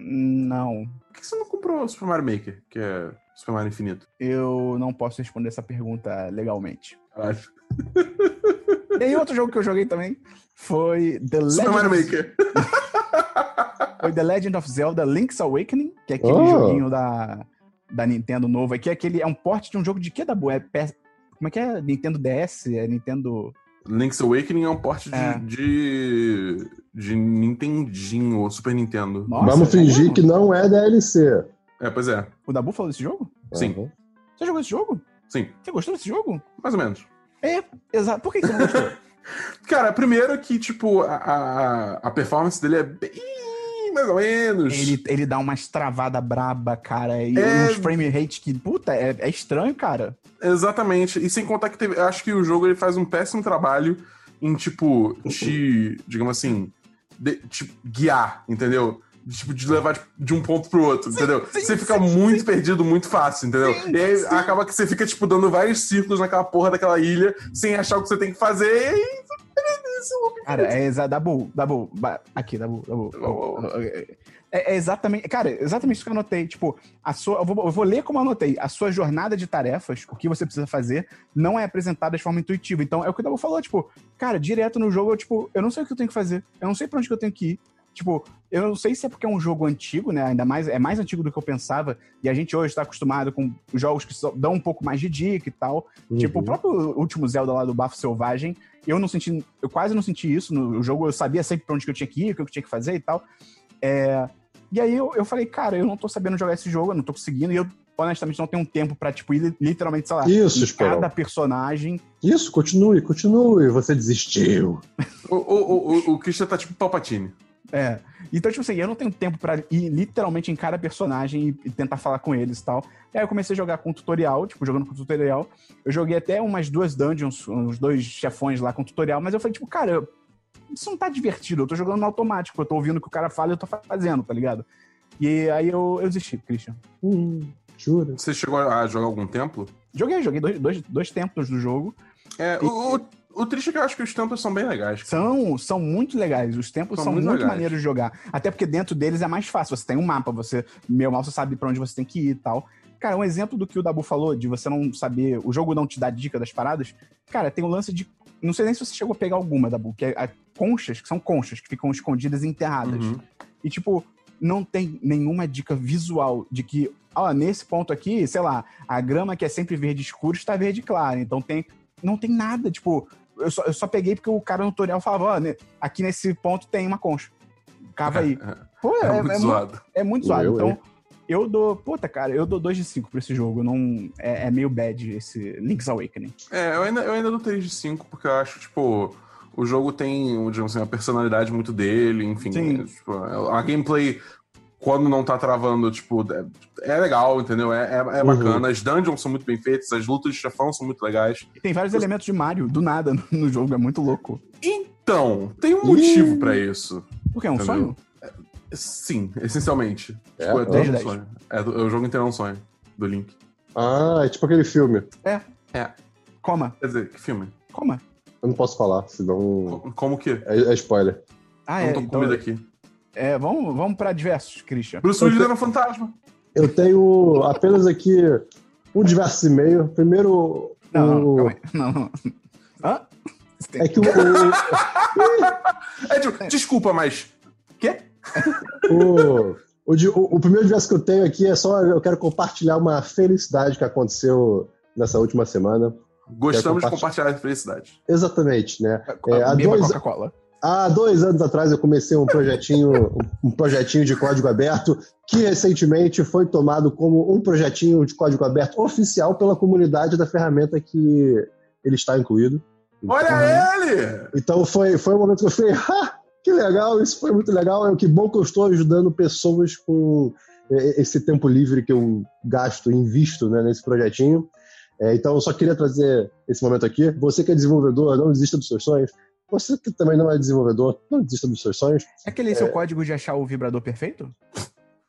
Não, Por que você não comprou o Super Mario Maker, que é Super Mario Infinito? eu não posso responder essa pergunta legalmente. E aí, outro jogo que eu joguei também foi The Super Mario Legend, Maker. foi The Legend of Zelda Link's Awakening, que é aquele Oh. joguinho da, da Nintendo novo aqui. É, aquele, é um porte de um jogo de que da boa? É como é que é? Nintendo DS? É Nintendo. Link's Awakening é um porte de, É. de, de Nintendinho ou Super Nintendo. Nossa, Vamos é fingir mesmo? que não é DLC. É, pois é. O Dabu falou desse jogo? Sim. Uhum. Você jogou esse jogo? Sim, Você gostou desse jogo? mais ou menos. É, exato. Por que que você não gostou? Cara, primeiro que, tipo, a, a, a performance dele é bem mais ou menos. ele, ele dá umas travadas braba, cara. E É. uns frame rate que, puta, é, é estranho, cara. Exatamente. E sem contar que teve, eu acho que o jogo ele faz um péssimo trabalho em, tipo, te, digamos assim, de- tipo, guiar, entendeu? De, Tipo, de levar tipo, de um ponto pro outro, entendeu? sim, você fica sim, muito perdido muito fácil, entendeu? Sim, e aí sim. acaba que você fica, tipo, dando vários círculos naquela porra daquela ilha, sem achar o que você tem que fazer, e Cara, é exato. Dabu, Dabu, aqui, Dabu, Dabu. É, é exatamente, cara, é exatamente isso que eu anotei. Tipo, a sua, eu, vou, eu vou ler como eu anotei. A sua jornada de tarefas, o que você precisa fazer, não é apresentada de forma intuitiva. Então, é o que o Dabu falou, tipo, cara, direto no jogo, eu, tipo, eu não sei o que eu tenho que fazer. Eu não sei pra onde que eu tenho que ir. Tipo, eu não sei se é porque é um jogo antigo, né? Ainda mais, é mais antigo do que eu pensava. E a gente hoje tá acostumado com jogos que só dão um pouco mais de dica e tal. Tipo, o Uhum. próprio último Zelda lá do Bafo Selvagem, eu não senti, eu quase não senti isso no jogo, eu sabia sempre pra onde que eu tinha que ir, o que eu tinha que fazer e tal. É, e aí eu, eu falei, cara, eu não tô sabendo jogar esse jogo, eu não tô conseguindo, e eu honestamente não tenho tempo pra, tipo, ir literalmente, sei lá, Isso, cada personagem. Isso, continue, continue. Você desistiu. O, o, o, o Christian tá tipo Palpatine. É. Então, tipo assim, eu não tenho tempo pra ir literalmente em cada personagem e, e tentar falar com eles e tal. Aí eu comecei a jogar com tutorial, tipo, jogando com tutorial. Eu joguei até umas duas dungeons, uns dois chefões lá com tutorial, mas eu falei, tipo, cara, eu- isso não tá divertido. Eu tô jogando no automático, eu tô ouvindo o que o cara fala e eu tô fazendo, tá ligado? E aí eu, eu desisti, Christian. Hum, jura? Você chegou a jogar algum templo? Joguei, joguei dois, dois, dois tempos do jogo. É, o, o, o triste é que eu acho que os templos são bem legais. São, são muito legais. Os tempos São são, muito muito, maneiros de jogar. Até porque dentro deles é mais fácil. Você tem um mapa, você, meu mal, você sabe pra onde você tem que ir e tal. Cara, um exemplo do que o Dabu falou, de você não saber, o jogo não te dá dica das paradas. Cara, tem o lance de. Não sei nem se você chegou a pegar alguma, Dabu, que é a conchas, que são conchas, que ficam escondidas e enterradas. Uhum. E, tipo, não tem nenhuma dica visual de que, ó, nesse ponto aqui, sei lá, a grama que é sempre verde escuro está verde clara. Então tem. Não tem nada, tipo. Eu só, eu só peguei porque o cara no tutorial falava, ó, ne- aqui nesse ponto tem uma concha. Cava aí. Pô, É, é, é muito mu- zoado. é muito zoado. Eu, então, eu dou. Puta, cara, eu dou 2 de 5 pra esse jogo. Não, é, é meio bad esse Link's Awakening. É, eu ainda, eu ainda dou 3 de 5, porque eu acho, tipo, o jogo tem, digamos assim, uma personalidade muito dele, enfim. Sim. é, tipo, a gameplay, quando não tá travando, tipo, é, é legal, entendeu? É, é, é Uhum. bacana. As dungeons são muito bem feitas, as lutas de chefão são muito legais. E tem vários elementos de Mario, do nada, no, jogo. É muito louco. Então, tem um motivo pra isso. Porque é um Entendeu? sonho? Sim, essencialmente. É? Tipo, é, Dez todo um sonho. É, é o jogo inteiro é um sonho do Link. Ah, é tipo aquele filme. Coma. Quer dizer, que filme? Coma. Eu não posso falar, senão Co- Como que? é, é spoiler. Ah, eu é. não tô com Então, comida aqui. É vamos, vamos pra diversos, Christian. Bruce Willis era um fantasma. Eu tenho apenas aqui um diversos e meio. Primeiro, Não, não, o... Não, não. Hã? É que o, É tipo, desculpa, mas. Quê? o, o, o- o primeiro diverso que eu tenho aqui é só eu quero compartilhar uma felicidade que aconteceu nessa última semana. Gostamos de Quer compartilhar a felicidade. Exatamente, né? É, há Beba dois- Coca-Cola. Há dois anos atrás eu comecei um projetinho, um projetinho de código aberto que recentemente foi tomado como um projetinho de código aberto oficial pela comunidade da ferramenta que ele está incluído. Olha ele! Então foi, foi um momento que eu falei, ah, que legal, isso foi muito legal. É que bom que eu estou ajudando pessoas com eh, esse tempo livre que eu gasto, invisto né, nesse projetinho. É, então eu só queria trazer esse momento aqui. Você que é desenvolvedor, não desista dos seus sonhos. Você que também não é desenvolvedor, não desista dos seus sonhos. É aquele seu código de achar o vibrador perfeito?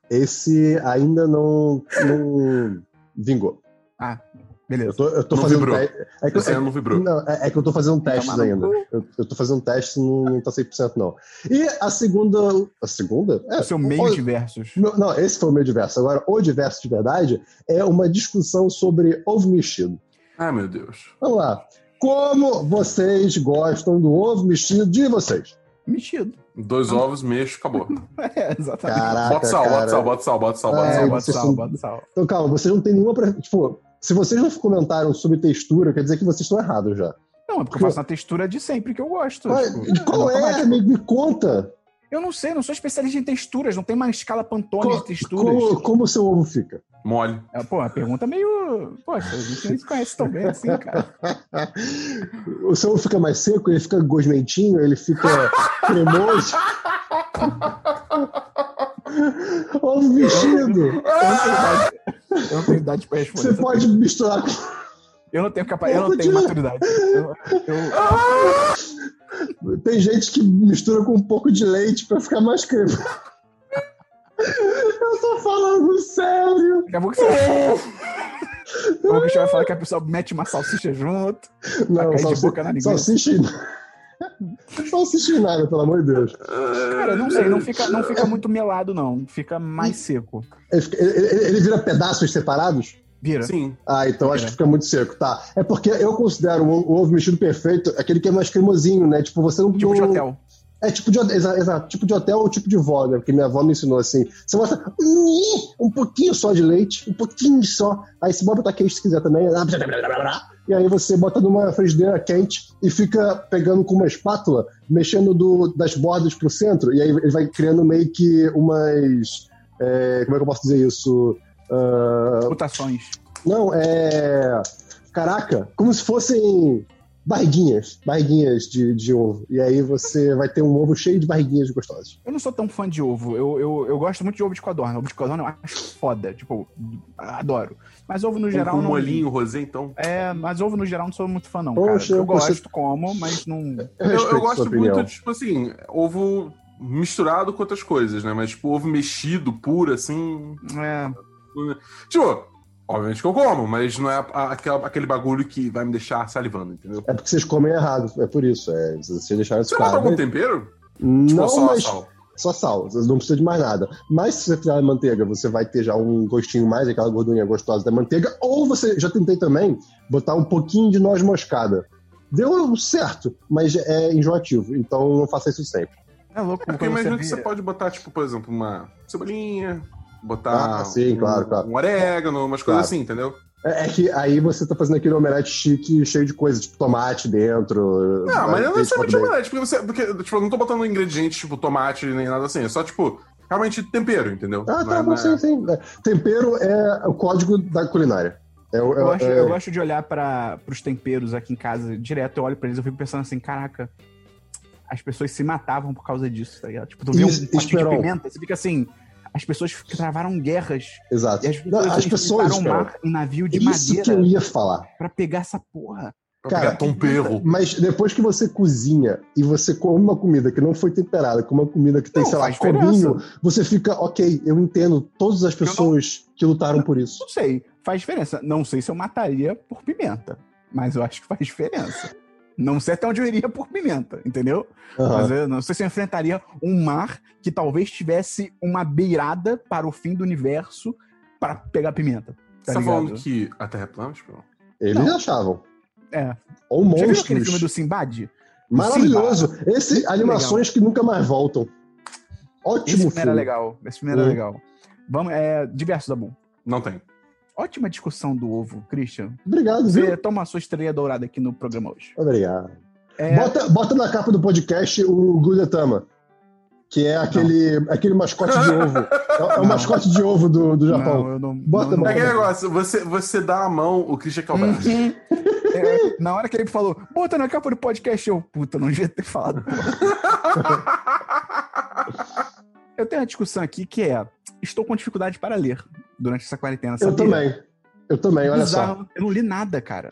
Esse ainda não, não vingou. Ah, Eu beleza. tô, eu tô Não fazendo. vibrou. te- É que, Esse é, ano não vibrou. Não, é, é que eu tô fazendo testes Tomar no ainda. Eu, eu tô fazendo testes e não, não tá 100% não. E a segunda. A segunda? É, o seu meio o- de versos. Não, esse foi o meio diverso. Agora, o diverso de verdade é uma discussão sobre ovo mexido. Ai, meu Deus. Vamos lá. Como vocês gostam do ovo mexido de vocês? Mexido. Dois ovos, mexo, acabou. É, exatamente. Caraca, bota sal, cara. bota sal, bota sal, bota sal, bota sal. Bota sal, são- bota sal. Então, calma, vocês não têm nenhuma. pre- Tipo, se vocês não comentaram sobre textura, quer dizer que vocês estão errados já. Não, é porque eu faço na textura de sempre que eu gosto. Mas, tipo, qual é? automático. Me, me conta. Eu não sei, não sou especialista em texturas, não tem uma escala Pantone Co- de texturas. Como, como o seu ovo fica? Mole. É, pô, a pergunta é meio. Poxa, a gente nem se conhece tão bem assim, cara. O seu ovo fica mais seco, ele fica gosmentinho, ele fica cremoso. ovo mexido. Eu não tenho idade, eu pra responder. Você pode misturar com. Eu não tenho capa... eu não tenho de- maturidade. Eu, eu- Tem gente que mistura com um pouco de leite pra ficar mais cremoso. Eu tô falando sério. Daqui a pouco você. A gente vai falar que a pessoa mete uma salsicha junto. Não, salsicha. Salsicha e nada, pelo amor de Deus. Cara, não sei, não fica, não fica muito melado, não. Fica mais seco. Ele- ele- ele vira pedaços separados? Vira. Sim. Ah, então acho É. que fica muito seco, tá. É porque eu considero o, o ovo mexido perfeito aquele que é mais cremosinho, né? Tipo, você não. Tipo de não- hotel. É tipo de hotel, exa- exato, tipo de hotel ou tipo de vó, né? Porque minha avó me ensinou assim. Você bota um pouquinho só de leite, um pouquinho só. Aí você bota botar queijo se quiser também. E aí você bota numa frigideira quente e fica pegando com uma espátula, mexendo do- das bordas pro centro. E aí ele vai criando meio que umas. é, como é que eu posso dizer isso? Ah, Mutações. não, é. Caraca, como se fossem barriguinhas, barriguinhas de, de ovo. E aí você vai ter um ovo cheio de barriguinhas gostosas. Eu não sou tão fã de ovo. Eu, eu, eu gosto muito de ovo de codorna. Ovo de codorna eu acho foda. Tipo, adoro. Mas ovo no geral Com um não. molhinho rosé, então. É, mas ovo no geral não sou muito fã, não. Poxa, cara. Eu eu gosto, como, mas não. Eu, Eu, eu gosto muito, tipo assim, ovo misturado com outras coisas, né? Mas, tipo, ovo mexido, puro, assim. É, Tipo, obviamente que eu como, mas não é a- a- aquela- aquele bagulho que vai me deixar salivando, entendeu? É porque vocês comem errado, é por isso. É, vocês deixaram isso Você bota claro. algum tempero? Tipo, Não, só mas sal. só sal, você não precisa de mais nada. Mas se você fizer a manteiga, você vai ter já um gostinho mais, aquela gordurinha gostosa da manteiga. Ou você, já tentei também, botar um pouquinho de noz moscada. Deu certo, mas é enjoativo, então não faça isso sempre. é louco. É porque imagina você que você pode botar, tipo, por exemplo, uma cebolinha, botar Ah, sim, um, claro, claro. um orégano, umas Claro. coisas assim, entendeu? É, é que aí você tá fazendo aquele omelete chique, cheio de coisa, tipo tomate dentro. Não, mas não leite necessariamente omelete, porque você. Porque, tipo, eu não tô botando ingredientes tipo tomate nem nada assim. É só, tipo, realmente tempero, entendeu? Ah, tá é- bom, não é- sim, sim. É, Tempero é o código da culinária. É, Eu, é- acho- é- eu gosto de olhar para os temperos aqui em casa direto, eu olho pra eles eu fico pensando assim, caraca, as pessoas se matavam por causa disso, tá ligado? Tipo, tu vê um potinho de pimenta, você fica assim, as pessoas travaram guerras. Exato. E as Não, pessoas, as pessoas, cara, mar em navio de isso que eu madeira ia falar. pra pegar essa porra. Pra Cara, pegar tom perro. Mas depois que você cozinha e você come uma comida que não foi temperada, com uma comida que tem, Não, sei lá, cominho, você fica, ok, eu entendo todas as pessoas que lutaram por isso. Não sei, faz diferença. Não sei se eu mataria por pimenta, mas eu acho que faz diferença. Não sei até onde eu iria por pimenta, entendeu? Aham. Mas eu não sei se eu enfrentaria um mar que talvez tivesse uma beirada para o fim do universo para pegar pimenta. Você Tá tá falando ligado? que a Terra é plana, tipo? Eles Não. achavam. É. Ou Já viu aquele monstros. filme do Simbad? Maravilhoso. Esse, Muito animações que nunca mais voltam. Esse Ótimo filme filme. era legal. Esse filme era Hum. legal. Vamos, é, diverso da bom. Não tem. Ótima discussão do ovo, Christian. Obrigado, Você viu? toma a sua estrela dourada aqui no programa hoje. Obrigado. É, Bota, bota na capa do podcast o Gudetama, que é aquele, aquele mascote de ovo. É, é o mascote de ovo do, do Japão. Não, eu não. Bota, não, não, É aquele negócio, você, você dá a mão, o Christian Calvert. Uhum. É, na hora que ele falou, bota na capa do podcast, eu, puta, não devia ter falado. Eu tenho uma discussão aqui que é: estou com dificuldade para ler durante essa quarentena. Eu sabia? também. Eu também, olha só. Eu não li nada, cara.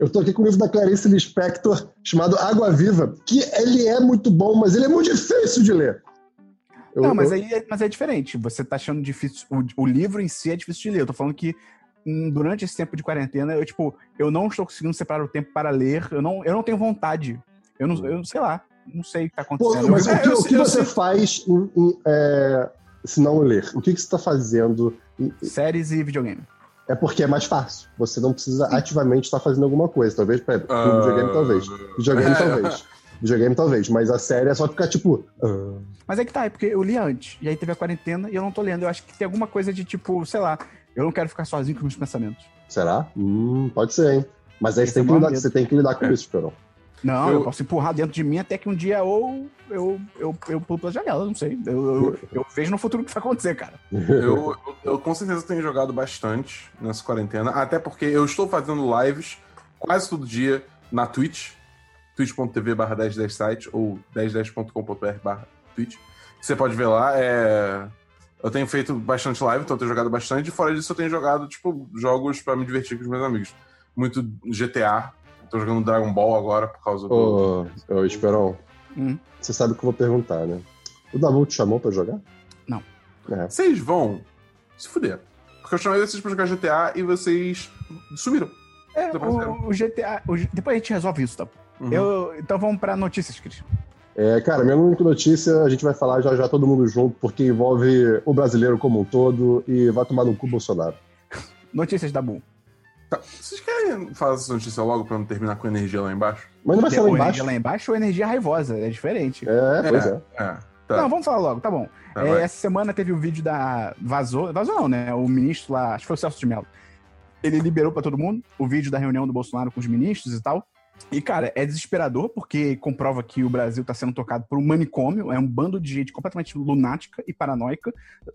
Eu tô aqui com o livro da Clarice Lispector, chamado Água Viva, que ele é muito bom, mas ele é muito difícil de ler. Eu- não, mas eu- aí é, mas é diferente. Você tá achando difícil. O, o livro em si é difícil de ler. Eu tô falando que hum, durante esse tempo de quarentena, eu, tipo, eu não estou conseguindo separar o tempo para ler. Eu não, eu não tenho vontade. Eu não, eu sei lá. Não sei o que tá Pô, acontecendo. mas Eu- o que, eu- o que eu você sei- faz em- em, é, se não ler? O que, que você está fazendo? Séries e videogame. É porque é mais fácil. Você não precisa ativamente estar fazendo alguma coisa. Talvez, pera, Ah, videogame talvez. Videogame é. talvez. Videogame talvez. Mas a série é só ficar tipo. ah. Mas é que tá, é porque eu li antes. E aí teve a quarentena e eu não tô lendo. Eu acho que tem alguma coisa de tipo, sei lá, eu não quero ficar sozinho com meus pensamentos. será? Hum, pode ser, hein? Mas aí você tem, é que lidar, você tem que lidar com É. isso, Esperão. Não, eu... Eu- posso empurrar dentro de mim até que um dia ou eu, eu, eu pulo pela janela, não sei. Eu, eu, eu vejo no futuro o que vai acontecer, cara. Eu, eu, eu com certeza tenho jogado bastante nessa quarentena, até porque eu estou fazendo lives quase todo dia na Twitch, twitch.tv barra 1010site ou 1010.com.br barra Twitch. Você pode ver lá, é... eu tenho feito bastante live, então eu tenho jogado bastante, e fora disso eu tenho jogado, tipo, jogos pra me divertir com os meus amigos. Muito GTA, tô jogando Dragon Ball agora por causa do... Ô, ô Esperão, Hum. você sabe o que eu vou perguntar, né? O Dabu te chamou pra jogar? Não. É. Vocês vão se fuder. Porque eu chamei vocês pra jogar GTA e vocês sumiram. É, o, o GTA. o depois a gente resolve isso, tá? Uhum. Eu, então vamos pra notícias, Cris. É, cara, minha única notícia a gente vai falar já já todo mundo junto, porque envolve o brasileiro como um todo e vai tomar no cu Bolsonaro. Notícias da Boom. Tá. Vocês querem falar essa notícia logo pra não terminar com energia lá embaixo? Mas não vai ser lá embaixo. energia lá embaixo ou energia raivosa, é diferente. É, pois é. É. Tá. Não, vamos falar logo, tá bom. Tá, É, essa semana teve o vídeo da. Vazou. Vazou não, né? O ministro lá, acho que foi o Celso de Mello. Ele liberou pra todo mundo o vídeo da reunião do Bolsonaro com os ministros e tal. E, cara, é desesperador porque comprova que o Brasil está sendo tocado por um manicômio, é um bando de gente completamente lunática e paranoica,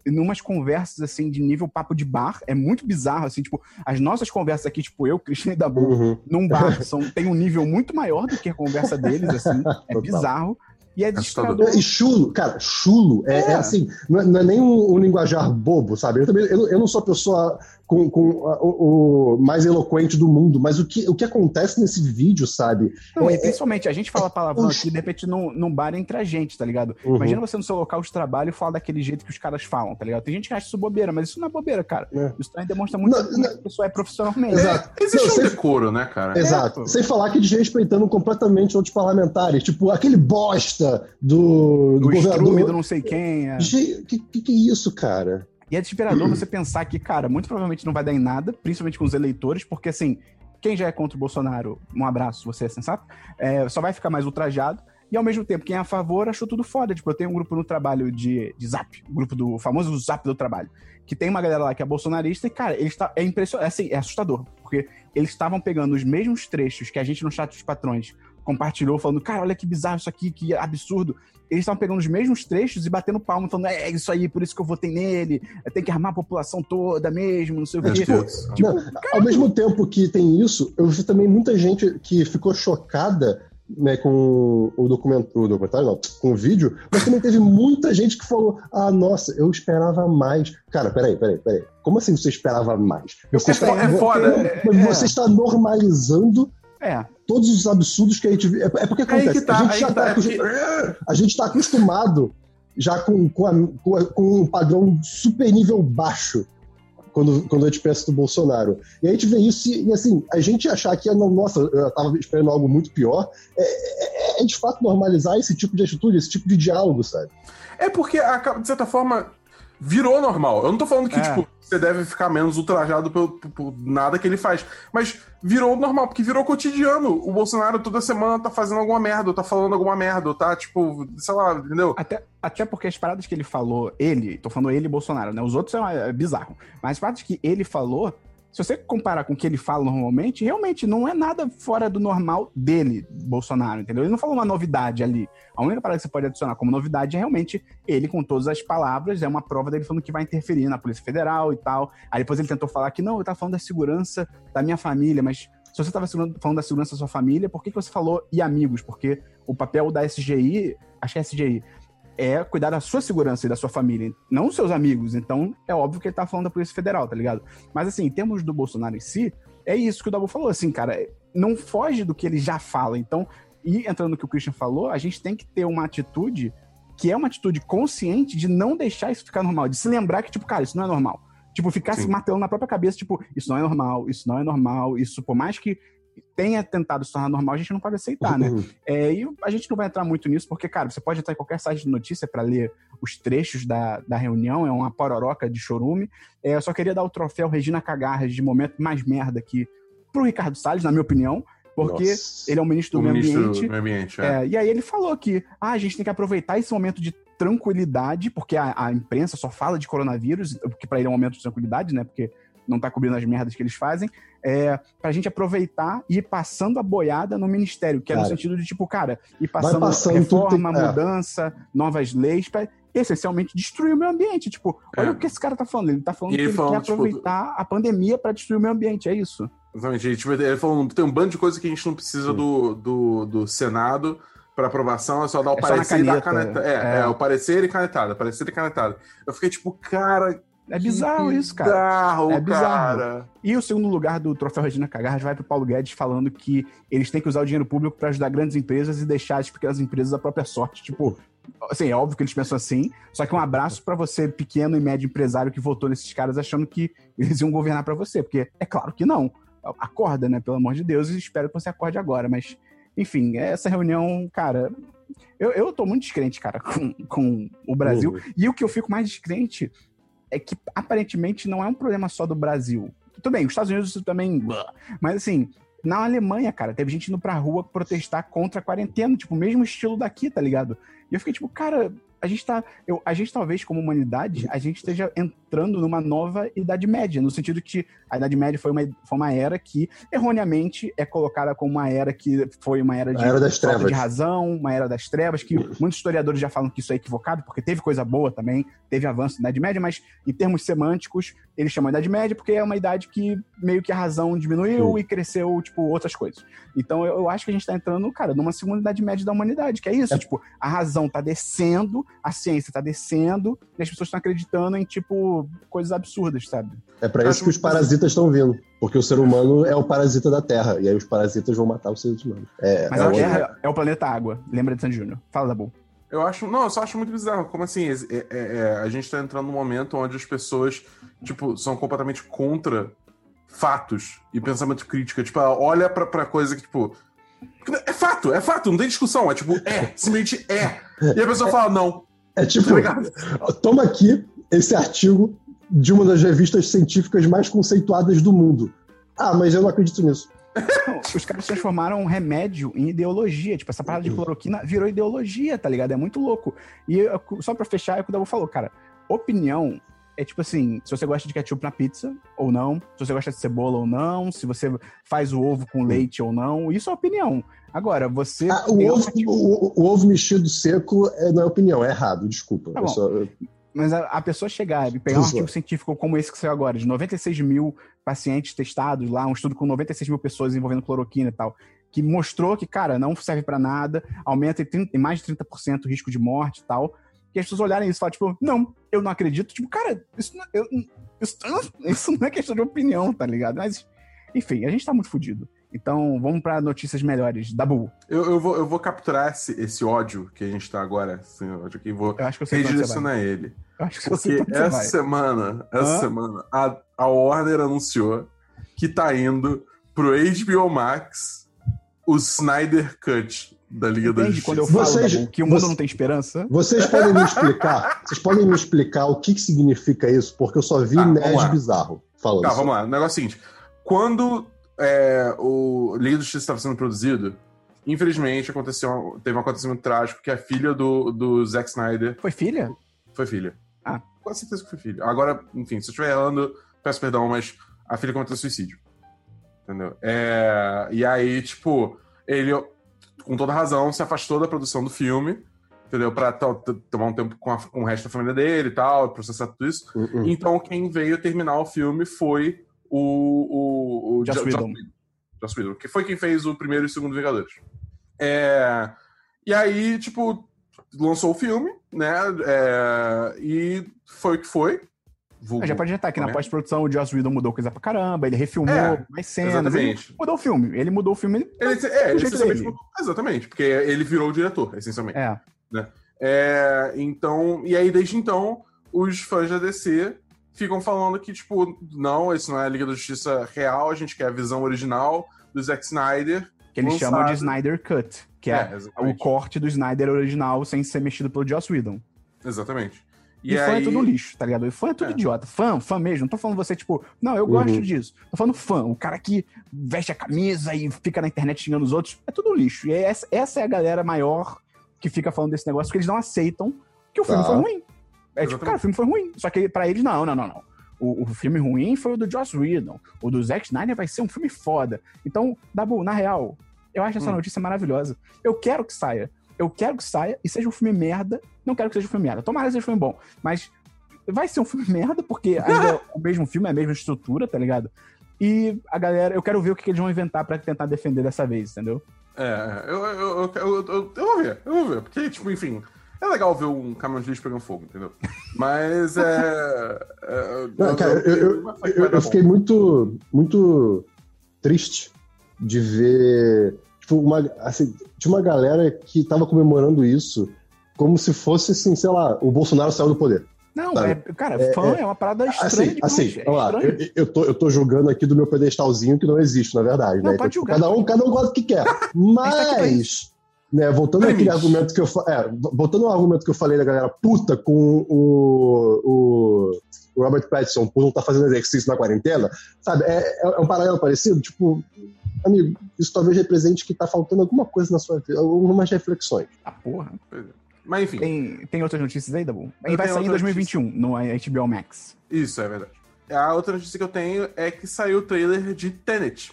em umas conversas, assim, de nível papo de bar, é muito bizarro, assim, tipo, as nossas conversas aqui, tipo, eu, Cristina e Dabu, Uhum. num bar, são, tem um nível muito maior do que a conversa deles, assim, é Total. bizarro. E é desesperador. E chulo, cara, chulo é, É. é assim, não é, não é nem um, um linguajar bobo, sabe? Eu também eu, eu não sou a pessoa com, com a- o, o mais eloquente do mundo, mas o que, o que acontece nesse vídeo, sabe? Não, É- e principalmente, a gente fala palavrão Oxi. aqui, de repente, num, num bar entre a gente, tá ligado? Uhum. Imagina você no seu local de trabalho e falar daquele jeito que os caras falam, tá ligado? Tem gente que acha isso bobeira, mas isso não é bobeira, cara. É. Isso também demonstra muito Não, não. a pessoa é profissionalmente. Exato. Existe Não, um sem- decoro, né, cara? Exato. Sem falar que desrespeitando completamente outros parlamentares. Tipo, aquele bosta do, do Do estrume, do governador. não sei quem. é. Gente, que, que que é isso, cara? E é desesperador você pensar que, cara, muito provavelmente não vai dar em nada, principalmente com os eleitores, porque assim, quem já é contra o Bolsonaro, um abraço, você é sensato, é, só vai ficar mais ultrajado. E ao mesmo tempo, quem é a favor achou tudo foda. Tipo, eu tenho um grupo no trabalho de, de zap, o grupo do famoso zap do trabalho, que tem uma galera lá que é bolsonarista e, cara, eles tá, é impressionante, assim, é assustador, porque eles estavam pegando os mesmos trechos que a gente no chat dos patrões compartilhou, falando, cara, olha que bizarro isso aqui, que absurdo. Eles estavam pegando os mesmos trechos e batendo palma, falando, é isso aí, por isso que eu votei nele, tem que armar a população toda mesmo, não sei o Meu quê. Deus. Tipo, Não, ao mesmo tempo que tem isso, eu vi também muita gente que ficou chocada né, com o documento, o documentário, não, com o vídeo, mas também teve muita gente que falou: ah, nossa, eu esperava mais. Cara, peraí, peraí, peraí. Como assim você esperava mais? Você É fo- é foda, Mas é. Você está normalizando É, todos os absurdos que a gente viu. É, é porque acontece. que tá, a gente já que tá, tá, é tá acostumado já com, com, a- com um padrão super nível baixo quando, quando a gente pensa do Bolsonaro. E a gente vê isso e, assim, a gente achar que, nossa, eu tava esperando algo muito pior, é, é- é de fato normalizar esse tipo de atitude, esse tipo de diálogo, sabe? É porque, de certa forma, virou normal. Eu não tô falando que, É. tipo, você deve ficar menos ultrajado por, por- por nada que ele faz. Mas virou normal, porque virou cotidiano. O Bolsonaro toda semana tá fazendo alguma merda, ou tá falando alguma merda, ou tá, tipo, sei lá, entendeu? Até, até porque as paradas que ele falou, ele, tô falando ele e Bolsonaro, né? Os outros é, é bizarro. Mas as paradas que ele falou, se você comparar com o que ele fala normalmente, realmente não é nada fora do normal dele, Bolsonaro, entendeu? Ele não falou uma novidade ali. A única parada que você pode adicionar como novidade é realmente ele com todas as palavras, é uma prova dele falando que vai interferir na Polícia Federal e tal. Aí depois ele tentou falar que não, eu tava falando da segurança da minha família, mas se você tava segurando- falando da segurança da sua família, por que, que você falou e amigos? Porque o papel da SGI, acho que é SGI, é cuidar da sua segurança e da sua família, não os seus amigos. Então, é óbvio que ele tá falando da Polícia Federal, tá ligado? Mas, assim, em termos do Bolsonaro em si, é isso que o Dabu falou, assim, cara, não foge do que ele já fala. Então, e entrando no que o Christian falou, a gente tem que ter uma atitude que é uma atitude consciente de não deixar isso ficar normal, de se lembrar que, tipo, cara, isso não é normal. Tipo, ficar Sim. se martelando na própria cabeça, tipo, isso não é normal, isso não é normal, isso, por mais que tenha tentado se tornar normal, a gente não pode aceitar, né? É, e a gente não vai entrar muito nisso, porque, cara, você pode entrar em qualquer site de notícia para ler os trechos da, da reunião, é uma pororoca de chorume. É, eu só queria dar o troféu Regina Cagarras de momento mais merda aqui pro Ricardo Salles, na minha opinião, porque Nossa. ele é o ministro O do meio ministro ambiente. do meio ambiente, é. É, e aí ele falou que ah, a gente tem que aproveitar esse momento de tranquilidade, porque a, a imprensa só fala de coronavírus, porque para ele é um momento de tranquilidade, né? Porque não tá cobrindo as merdas que eles fazem, é, pra gente aproveitar e ir passando a boiada no ministério, que é no sentido de tipo, cara, ir passando, passando reforma, tem- é. mudança, novas leis, pra essencialmente destruir o meio ambiente. Tipo, olha É. o que esse cara tá falando. Ele tá falando E que ele ele falando, quer tipo, aproveitar a pandemia pra destruir o meio ambiente, é isso. Exatamente. Ele, tipo, ele falou, tem um bando de coisa que a gente não precisa do, do, do Senado para aprovação, é só dar o É parecer e dar caneta. É, é. é, o parecer e canetada, parecer e canetada. Eu fiquei tipo, cara. É bizarro que isso, cara. Bizarro, É bizarro. cara. E o segundo lugar do troféu Regina Cagarras vai para Paulo Guedes falando que eles têm que usar o dinheiro público para ajudar grandes empresas e deixar as pequenas empresas à própria sorte. Tipo, assim, é óbvio que eles pensam assim, só que um abraço para você, pequeno e médio empresário que votou nesses caras achando que eles iam governar para você, porque é claro que não. Acorda, né? Pelo amor de Deus, e espero que você acorde agora. Mas, enfim, essa reunião, cara. Eu, eu tô muito descrente, cara, com, com o Brasil. Uhum. E o que eu fico mais descrente é que aparentemente não é um problema só do Brasil. Tudo bem, os Estados Unidos também. Mas assim, na Alemanha, cara, teve gente indo pra rua protestar contra a quarentena, tipo, o mesmo estilo daqui, tá ligado? E eu fiquei tipo, cara, a gente tá. Eu, a gente talvez, como humanidade, a gente esteja entrando numa nova Idade Média, no sentido que a Idade Média foi uma, foi uma era que, erroneamente, é colocada como uma era que foi uma era de, era das trevas. de razão, uma era das trevas, que muitos historiadores já falam que isso é equivocado, porque teve coisa boa também, teve avanço na Idade Média, mas em termos semânticos, eles chamam Idade Média porque é uma idade que meio que a razão diminuiu Sim. e cresceu, tipo, outras coisas. Então eu, eu acho que a gente tá entrando, cara, numa segunda Idade Média da humanidade, que é isso, tipo, a razão tá descendo, a ciência tá descendo, e as pessoas estão acreditando em, tipo, coisas absurdas, sabe? É pra isso que os parasitas estão vindo. Porque o ser humano é o parasita da Terra. E aí os parasitas vão matar os seres humanos. É, Mas é a o- Terra é o planeta água, lembra de San Júnior. Fala, Dabu. Eu acho. Não, eu só acho muito bizarro. Como assim? É- é- é- a gente tá entrando num momento onde as pessoas, tipo, são completamente contra fatos e pensamento crítico. Tipo, olha pra, pra coisa que, tipo. É fato, é fato, não tem discussão. É tipo, é, simplesmente é. E a pessoa fala, não. É tipo, Tá toma aqui esse artigo de uma das revistas científicas mais conceituadas do mundo. Ah, mas eu não acredito nisso. Os caras transformaram um remédio em ideologia. Tipo, essa parada de cloroquina virou ideologia, tá ligado? É muito louco. E eu- só pra fechar, é o que o Dabu falou, cara. Opinião é tipo assim, se você gosta de ketchup na pizza ou não, se você gosta de cebola ou não, se você faz o ovo com leite ou não, isso é opinião. Agora, você. Ah, o, ovo, o, o ovo mexido seco é, não é opinião, é errado, desculpa. Tá Eu só- Mas a, a pessoa chegar e pegar um artigo científico como esse que saiu agora, de 96 mil pacientes testados lá, um estudo com 96 mil pessoas envolvendo cloroquina e tal, que mostrou que, cara, não serve pra nada, aumenta em, 30 em mais de 30% o risco de morte e tal. E as pessoas olharem isso e falam, tipo, não, eu não acredito. Tipo, cara, isso não, eu- isso, isso não é questão de opinião, tá ligado? Mas, enfim, a gente tá muito fudido. Então, vamos pra notícias melhores. Dabu, Eu, eu, vou, eu vou capturar esse, esse ódio que a gente tá agora, esse ódio aqui, e vou eu acho que eu sei redirecionar ele. Eu acho que eu sei Porque essa vai. semana, essa Hã? semana, a, a Warner anunciou que tá indo pro HBO Max o Snyder Cut da Liga da Entende Justiça. quando eu falo, Vocês- Dabu, que o mundo você- não tem esperança? Vocês podem me explicar? Vocês podem me explicar o que, que significa isso? Porque eu só vi Tá, vamos nerd bizarro falando. Tá, isso. vamos lá. O negócio é o seguinte: quando é, o Liga da Justiça estava sendo produzido, infelizmente aconteceu, teve um acontecimento trágico que a filha do, do Zack Snyder Foi filha? foi filha. Ah. Com certeza que foi filha. Agora, enfim, se eu estiver errando, peço perdão, mas a filha cometeu suicídio. Entendeu? É, e aí, tipo, ele, com toda razão, se afastou da produção do filme, entendeu? Pra to- to- tomar um tempo com, a- com o resto da família dele e tal, processar tudo isso. Hum, hum. Então, quem veio terminar o filme foi o. o, o Joss Jo- Whedon. Joss Whedon, que foi quem fez o primeiro e o segundo Vingadores. É, e aí, tipo, lançou o filme, né? é, e foi o que foi. Vulgo- já pode adiantar que na né? pós-produção o Joss Whedon mudou coisa pra caramba, ele refilmou É, mais cenas, mudou o filme. Ele mudou o filme. Ele... Ele, é, ele essencialmente mudou- Exatamente, porque ele virou o diretor, essencialmente. É. É, então, e aí desde então, os fãs da DC ficam falando que, tipo, não, esse não é a Liga da Justiça real, a gente quer a visão original do Zack Snyder. Que eles Lançado. chamam de Snyder Cut, que é, o exatamente. corte do Snyder original sem ser mexido pelo Joss Whedon. Exatamente. E, fã é tudo lixo, tá ligado? E fã é tudo É. idiota. Fã, fã mesmo. Não tô falando você, tipo, não, eu Uhum. gosto disso. Tô falando fã, o cara que veste a camisa e fica na internet xingando os outros. É tudo lixo. E é essa, essa é a galera maior que fica falando desse negócio, porque eles não aceitam que o filme Tá. foi ruim. É tipo, cara, o filme foi ruim. Só que pra eles, não, não, não, não. O, o filme ruim foi o do Joss Whedon. O do Zack Snyder vai ser um filme foda. Então, Dabu, na real, eu acho essa Hum. notícia maravilhosa. Eu quero que saia. Eu quero que saia e seja um filme merda. Não quero que seja um filme merda. Tomara que seja um filme bom. Mas vai ser um filme merda, porque ainda é o mesmo filme, é a mesma estrutura, tá ligado? E a galera, eu quero ver o que que eles vão inventar pra tentar defender dessa vez, entendeu? É, eu, eu, eu, eu, eu- eu vou ver, eu vou ver. Porque, tipo, enfim, é legal ver um caminhão de lixo pegando fogo, entendeu? Mas é. é Não, cara, eu, eu, eu- eu fiquei muito, muito triste de ver tipo, uma, assim, tinha uma galera que tava comemorando isso como se fosse, assim, sei lá, o Bolsonaro saiu do poder. Não, é, cara, É, fã é- é, uma parada estranha Assim, demais. assim, é vamos lá, eu, eu, tô, eu tô jogando aqui do meu pedestalzinho que não existe, na verdade, Não, né? pode Então, julgar, cada um, cada um gosta do que quer. tá aqui pra Mas, né, voltando àquele Limite. argumento que eu é, voltando ao argumento que eu falei da galera puta com o, o, o Robert Pattinson por não estar fazendo exercício na quarentena, sabe? É, é, é um paralelo parecido, tipo, amigo, isso talvez represente que tá faltando alguma coisa na sua vida, algumas reflexões. Ah, porra. Mas enfim, Tem, tem outras notícias aí, Dabu? E vai sair em outra 2021 no HBO Max. isso é verdade. A outra notícia que eu tenho é que saiu o trailer de Tenet,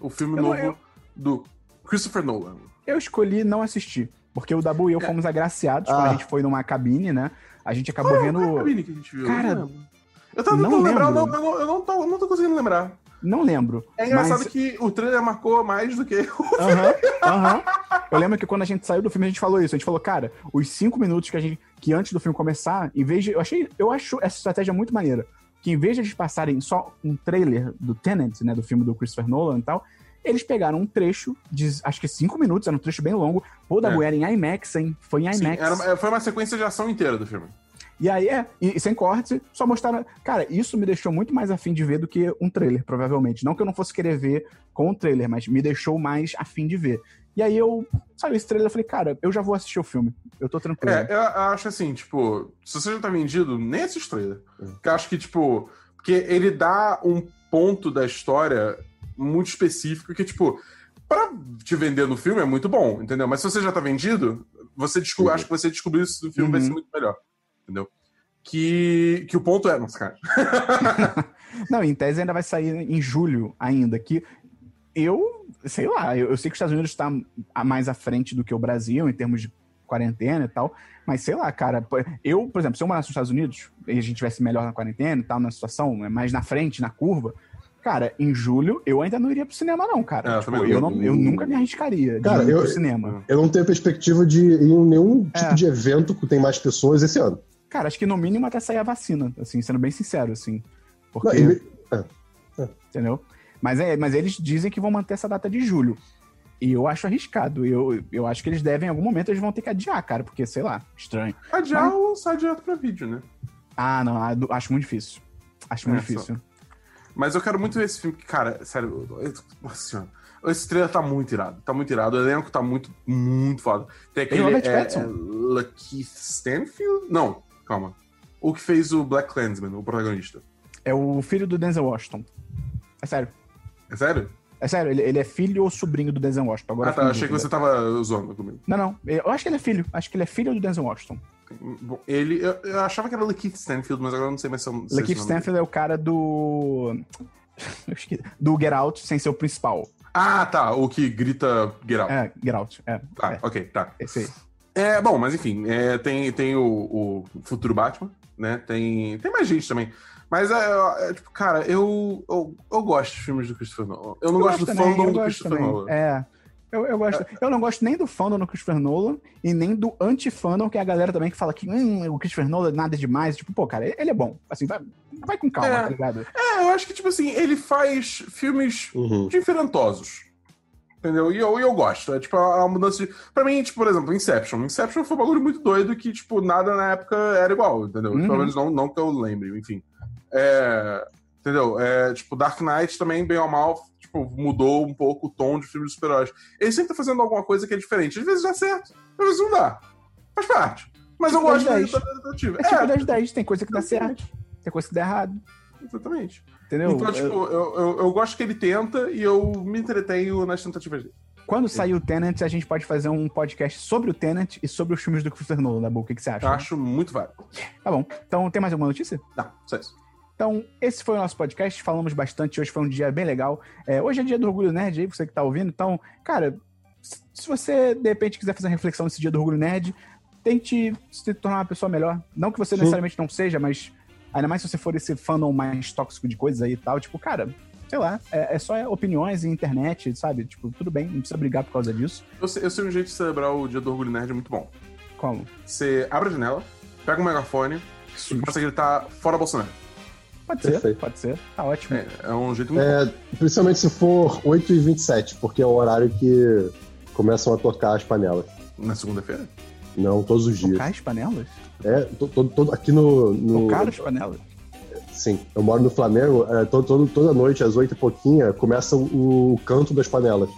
o filme Eu não- novo eu- do Christopher Nolan. Eu escolhi não assistir, porque o Dabu e eu fomos agraciados quando Ah. a gente foi numa cabine, né? A gente acabou Qual é a vendo. cabine que a gente viu? Cara, Eu. Eu tava não tentando lembrar, eu não, eu não, eu não tô, não tô conseguindo lembrar. Não lembro. É engraçado mas- que o trailer marcou mais do que o Aham, aham. Eu lembro que quando a gente saiu do filme, a gente falou isso. A gente falou, cara, os cinco minutos que a gente. que antes do filme começar, em vez de. Eu achei. Eu acho essa estratégia muito maneira. Que em vez de eles passarem só um trailer do Tenet, né? Do filme do Christopher Nolan e tal, eles pegaram um trecho de acho que cinco minutos, era um trecho bem longo. Pô, da É. era em IMAX, hein? Foi em Sim, IMAX. era uma- foi uma sequência de ação inteira do filme. E aí, é, e, e sem corte, só mostraram. Cara, isso me deixou muito mais afim de ver do que um trailer, provavelmente. Não que eu não fosse querer ver com o trailer, mas me deixou mais afim de ver. E aí eu saiu esse trailer, eu falei, cara, eu já vou assistir o filme. Eu tô tranquilo. É, eu acho assim, tipo, se você já tá vendido, nem assiste o trailer. Porque eu acho que, tipo, porque ele dá um ponto da história muito específico que, tipo, pra te vender no filme é muito bom, entendeu? Mas se você já tá vendido, você descobre, Uhum. acho que você descobriu isso no filme vai Uhum. ser muito melhor. Entendeu? Que, que o ponto é. Nossa, cara. Não, em tese ainda vai sair em julho ainda, que eu, sei lá, eu, eu sei que os Estados Unidos está mais à frente do que o Brasil em termos de quarentena e tal, mas sei lá, cara, eu, por exemplo, se eu morasse nos Estados Unidos e a gente tivesse melhor na quarentena e tal, na situação, né, mais na frente, na curva, cara, em julho eu ainda não iria pro cinema não, cara. É, eu Tipo, eu, não. eu nunca me arriscaria de Cara, ir eu- pro cinema. Eu não tenho perspectiva de ir em nenhum tipo É. de evento que tem mais pessoas esse ano. Cara, acho que no mínimo até sair a vacina, assim, sendo bem sincero, assim, porque... Não, me- entendeu? Mas, é, mas eles dizem que vão manter essa data de julho. E eu acho arriscado. Eu, eu acho que eles devem, em algum momento, eles vão ter que adiar, cara, porque, sei lá, estranho. Adiar ou sai direto pra vídeo, né? Ah, não, acho muito difícil. Acho muito É, só- difícil. Mas eu quero muito ver esse filme, que, cara, sério, eu- nossa senhora. Esse trailer tá muito irado, tá muito irado. O elenco tá muito, muito foda. Tem aquele. Robert é, é, Lakeith Stanfield? Não, calma. O que fez o Black Clansman, o protagonista. É o filho do Denzel Washington. É sério. É sério? É sério, ele, ele é filho ou sobrinho do Denzel Washington. Agora ah, tá. Achei que você tava zoando comigo. Não, não. Eu acho que ele é filho. Acho que ele é filho do Denzel Washington. Bom, ele. Eu, eu achava que era Lakeith Stanfield, mas agora eu não sei mais se é o. é Lakeith. Stanfield é o cara do. Do Get Out sem ser o principal. Ah, tá. O que grita Get Out. É, Get Out. É. Tá, é, ok, tá. esse aí. É, bom, mas enfim, é, tem, tem o, o futuro Batman, né? Tem, tem mais gente também. Mas é, é, tipo, cara, eu, eu, eu gosto de filmes do Christopher Nolan. Eu não Eu gosto do também, fandom do gosto Christopher. Nolan. É. Eu, eu, gosto, eu não gosto nem do fandom do Christopher Nolan e nem do anti-fandom, que é a galera também que fala que hum, o Christopher Nolan nada demais. Tipo, pô, cara, ele, ele é bom. Assim, vai, vai com calma, É. tá ligado? É, eu acho que, tipo assim, ele faz filmes Uhum. diferentosos. Entendeu? E eu, e eu gosto. É tipo a, a mudança de. Pra mim, tipo, por exemplo, Inception. Inception foi um bagulho muito doido que, tipo, nada na época era igual, entendeu? Uhum. Pelo menos não, não que eu lembre, enfim. É, entendeu? É, tipo, Dark Knight também, bem ou mal, tipo, mudou um pouco o tom de filme de super-heróis. Ele sempre tá fazendo alguma coisa que é diferente. Às vezes dá certo, às vezes não dá. Faz parte. Mas eu Tipo gosto das da 10. tentativa. É tipo É, das 10, tem coisa que dá certo, tem coisa que dá errado. exatamente. Entendeu? Então, tipo, eu, eu, eu gosto que ele tenta e eu me entretenho nas tentativas dele. Quando sair o Tenet, a gente pode fazer um podcast sobre o Tenet e sobre os filmes do Christopher Nolan, Dabu. O que, que você acha? Eu acho muito válido. Tá bom. Então, tem mais alguma notícia? Não, só isso. Então, esse foi o nosso podcast. Falamos bastante. Hoje foi um dia bem legal. É, hoje é dia do Orgulho Nerd aí, você que tá ouvindo. Então, cara, se você de repente quiser fazer uma reflexão nesse dia do Orgulho Nerd, tente se tornar uma pessoa melhor. Não que você Sim. necessariamente não seja, mas ainda mais se você for esse fandom mais tóxico de coisas aí e tal. Tipo, cara, sei lá, é, é só opiniões e internet, sabe? Tipo, tudo bem, não precisa brigar por causa disso. Eu sei, eu sei um jeito de celebrar o Dia do Orgulho Nerd muito bom. Como? Você abre a janela, pega um megafone e começa a gritar fora Bolsonaro. Pode ser, Perfeito. pode ser. Tá ótimo. É, é um jeito muito É, principalmente se for 8h27, porque é o horário que começam a tocar as panelas. bom. Na segunda-feira? Não, todos os dias. Tocar as panelas? É, to- to- to- aqui no. no Tocar as panelas? Sim, eu moro no Flamengo, é, to- todo- toda noite, às 8 e pouquinha, começa o, o canto das panelas.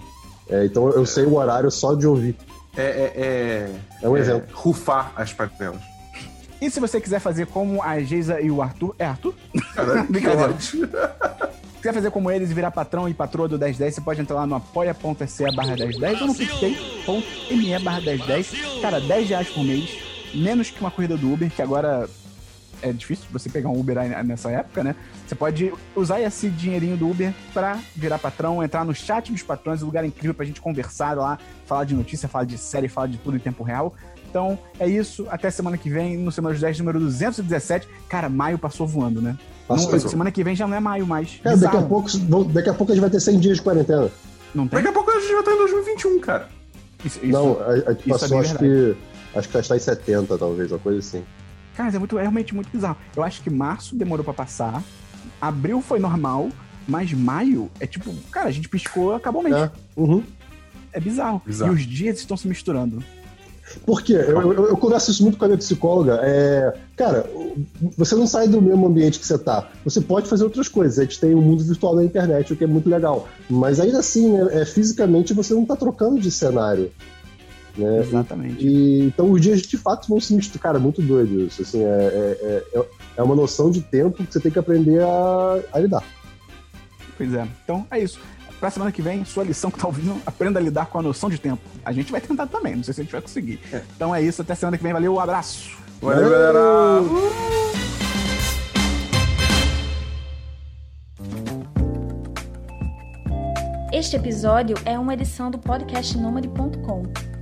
É, então eu sei o horário só de ouvir. É, é, é, É um é evento. rufar as panelas. E se você quiser fazer como a Geisa e o Arthur. É Arthur? Cara, Brincadeira. Se quiser fazer como eles e virar patrão e patroa do 1010, você pode entrar lá no apoia.se barra 1010 ou no picpay.me barra 1010. Cara, 10 reais por mês menos que uma corrida do Uber, que agora é difícil você pegar um Uber nessa época, né? Você pode usar esse dinheirinho do Uber pra virar patrão, entrar no chat dos patrões, um lugar incrível pra gente conversar lá, falar de notícia, falar de série, falar de tudo em tempo real. Então é isso, até semana que vem, no Semana dos 10, número 217. Cara, maio passou voando, né? Passou. Não, semana que vem já não é maio mais. Cara, daqui a, pouco, daqui a pouco a gente vai ter 100 dias de quarentena. Não tem? Daqui a pouco a gente vai estar em 2021, cara. Isso, isso- Não, a, a gente isso é passou, bem acho que. Acho que já está em 70, talvez, uma coisa assim. Cara, mas é, muito, é realmente muito bizarro. Eu acho que março demorou pra passar, abril foi normal, mas maio é tipo, cara, a gente piscou, acabou o mês. É. Uhum. É bizarro. Bizarro. E os dias estão se misturando. Por quê? Eu, eu, eu converso isso muito com a minha psicóloga. É, cara, você não sai do mesmo ambiente que você tá. Você pode fazer outras coisas. A gente tem o mundo virtual na internet, o que é muito legal. Mas ainda assim, né, é, fisicamente, você não tá trocando de cenário. Né? Exatamente. E, então os dias de fato vão se misturar. Cara, é muito doido isso. Assim, é, é, é, é uma noção de tempo que você tem que aprender a, a lidar. Pois é. Então é isso. Pra semana que vem, sua lição que tá ouvindo, aprenda a lidar com a noção de tempo. A gente vai tentar também, não sei se a gente vai conseguir. Então é isso, até semana que vem. Valeu, um abraço. Valeu, galera! Este episódio é uma edição do podcast Nômade.com.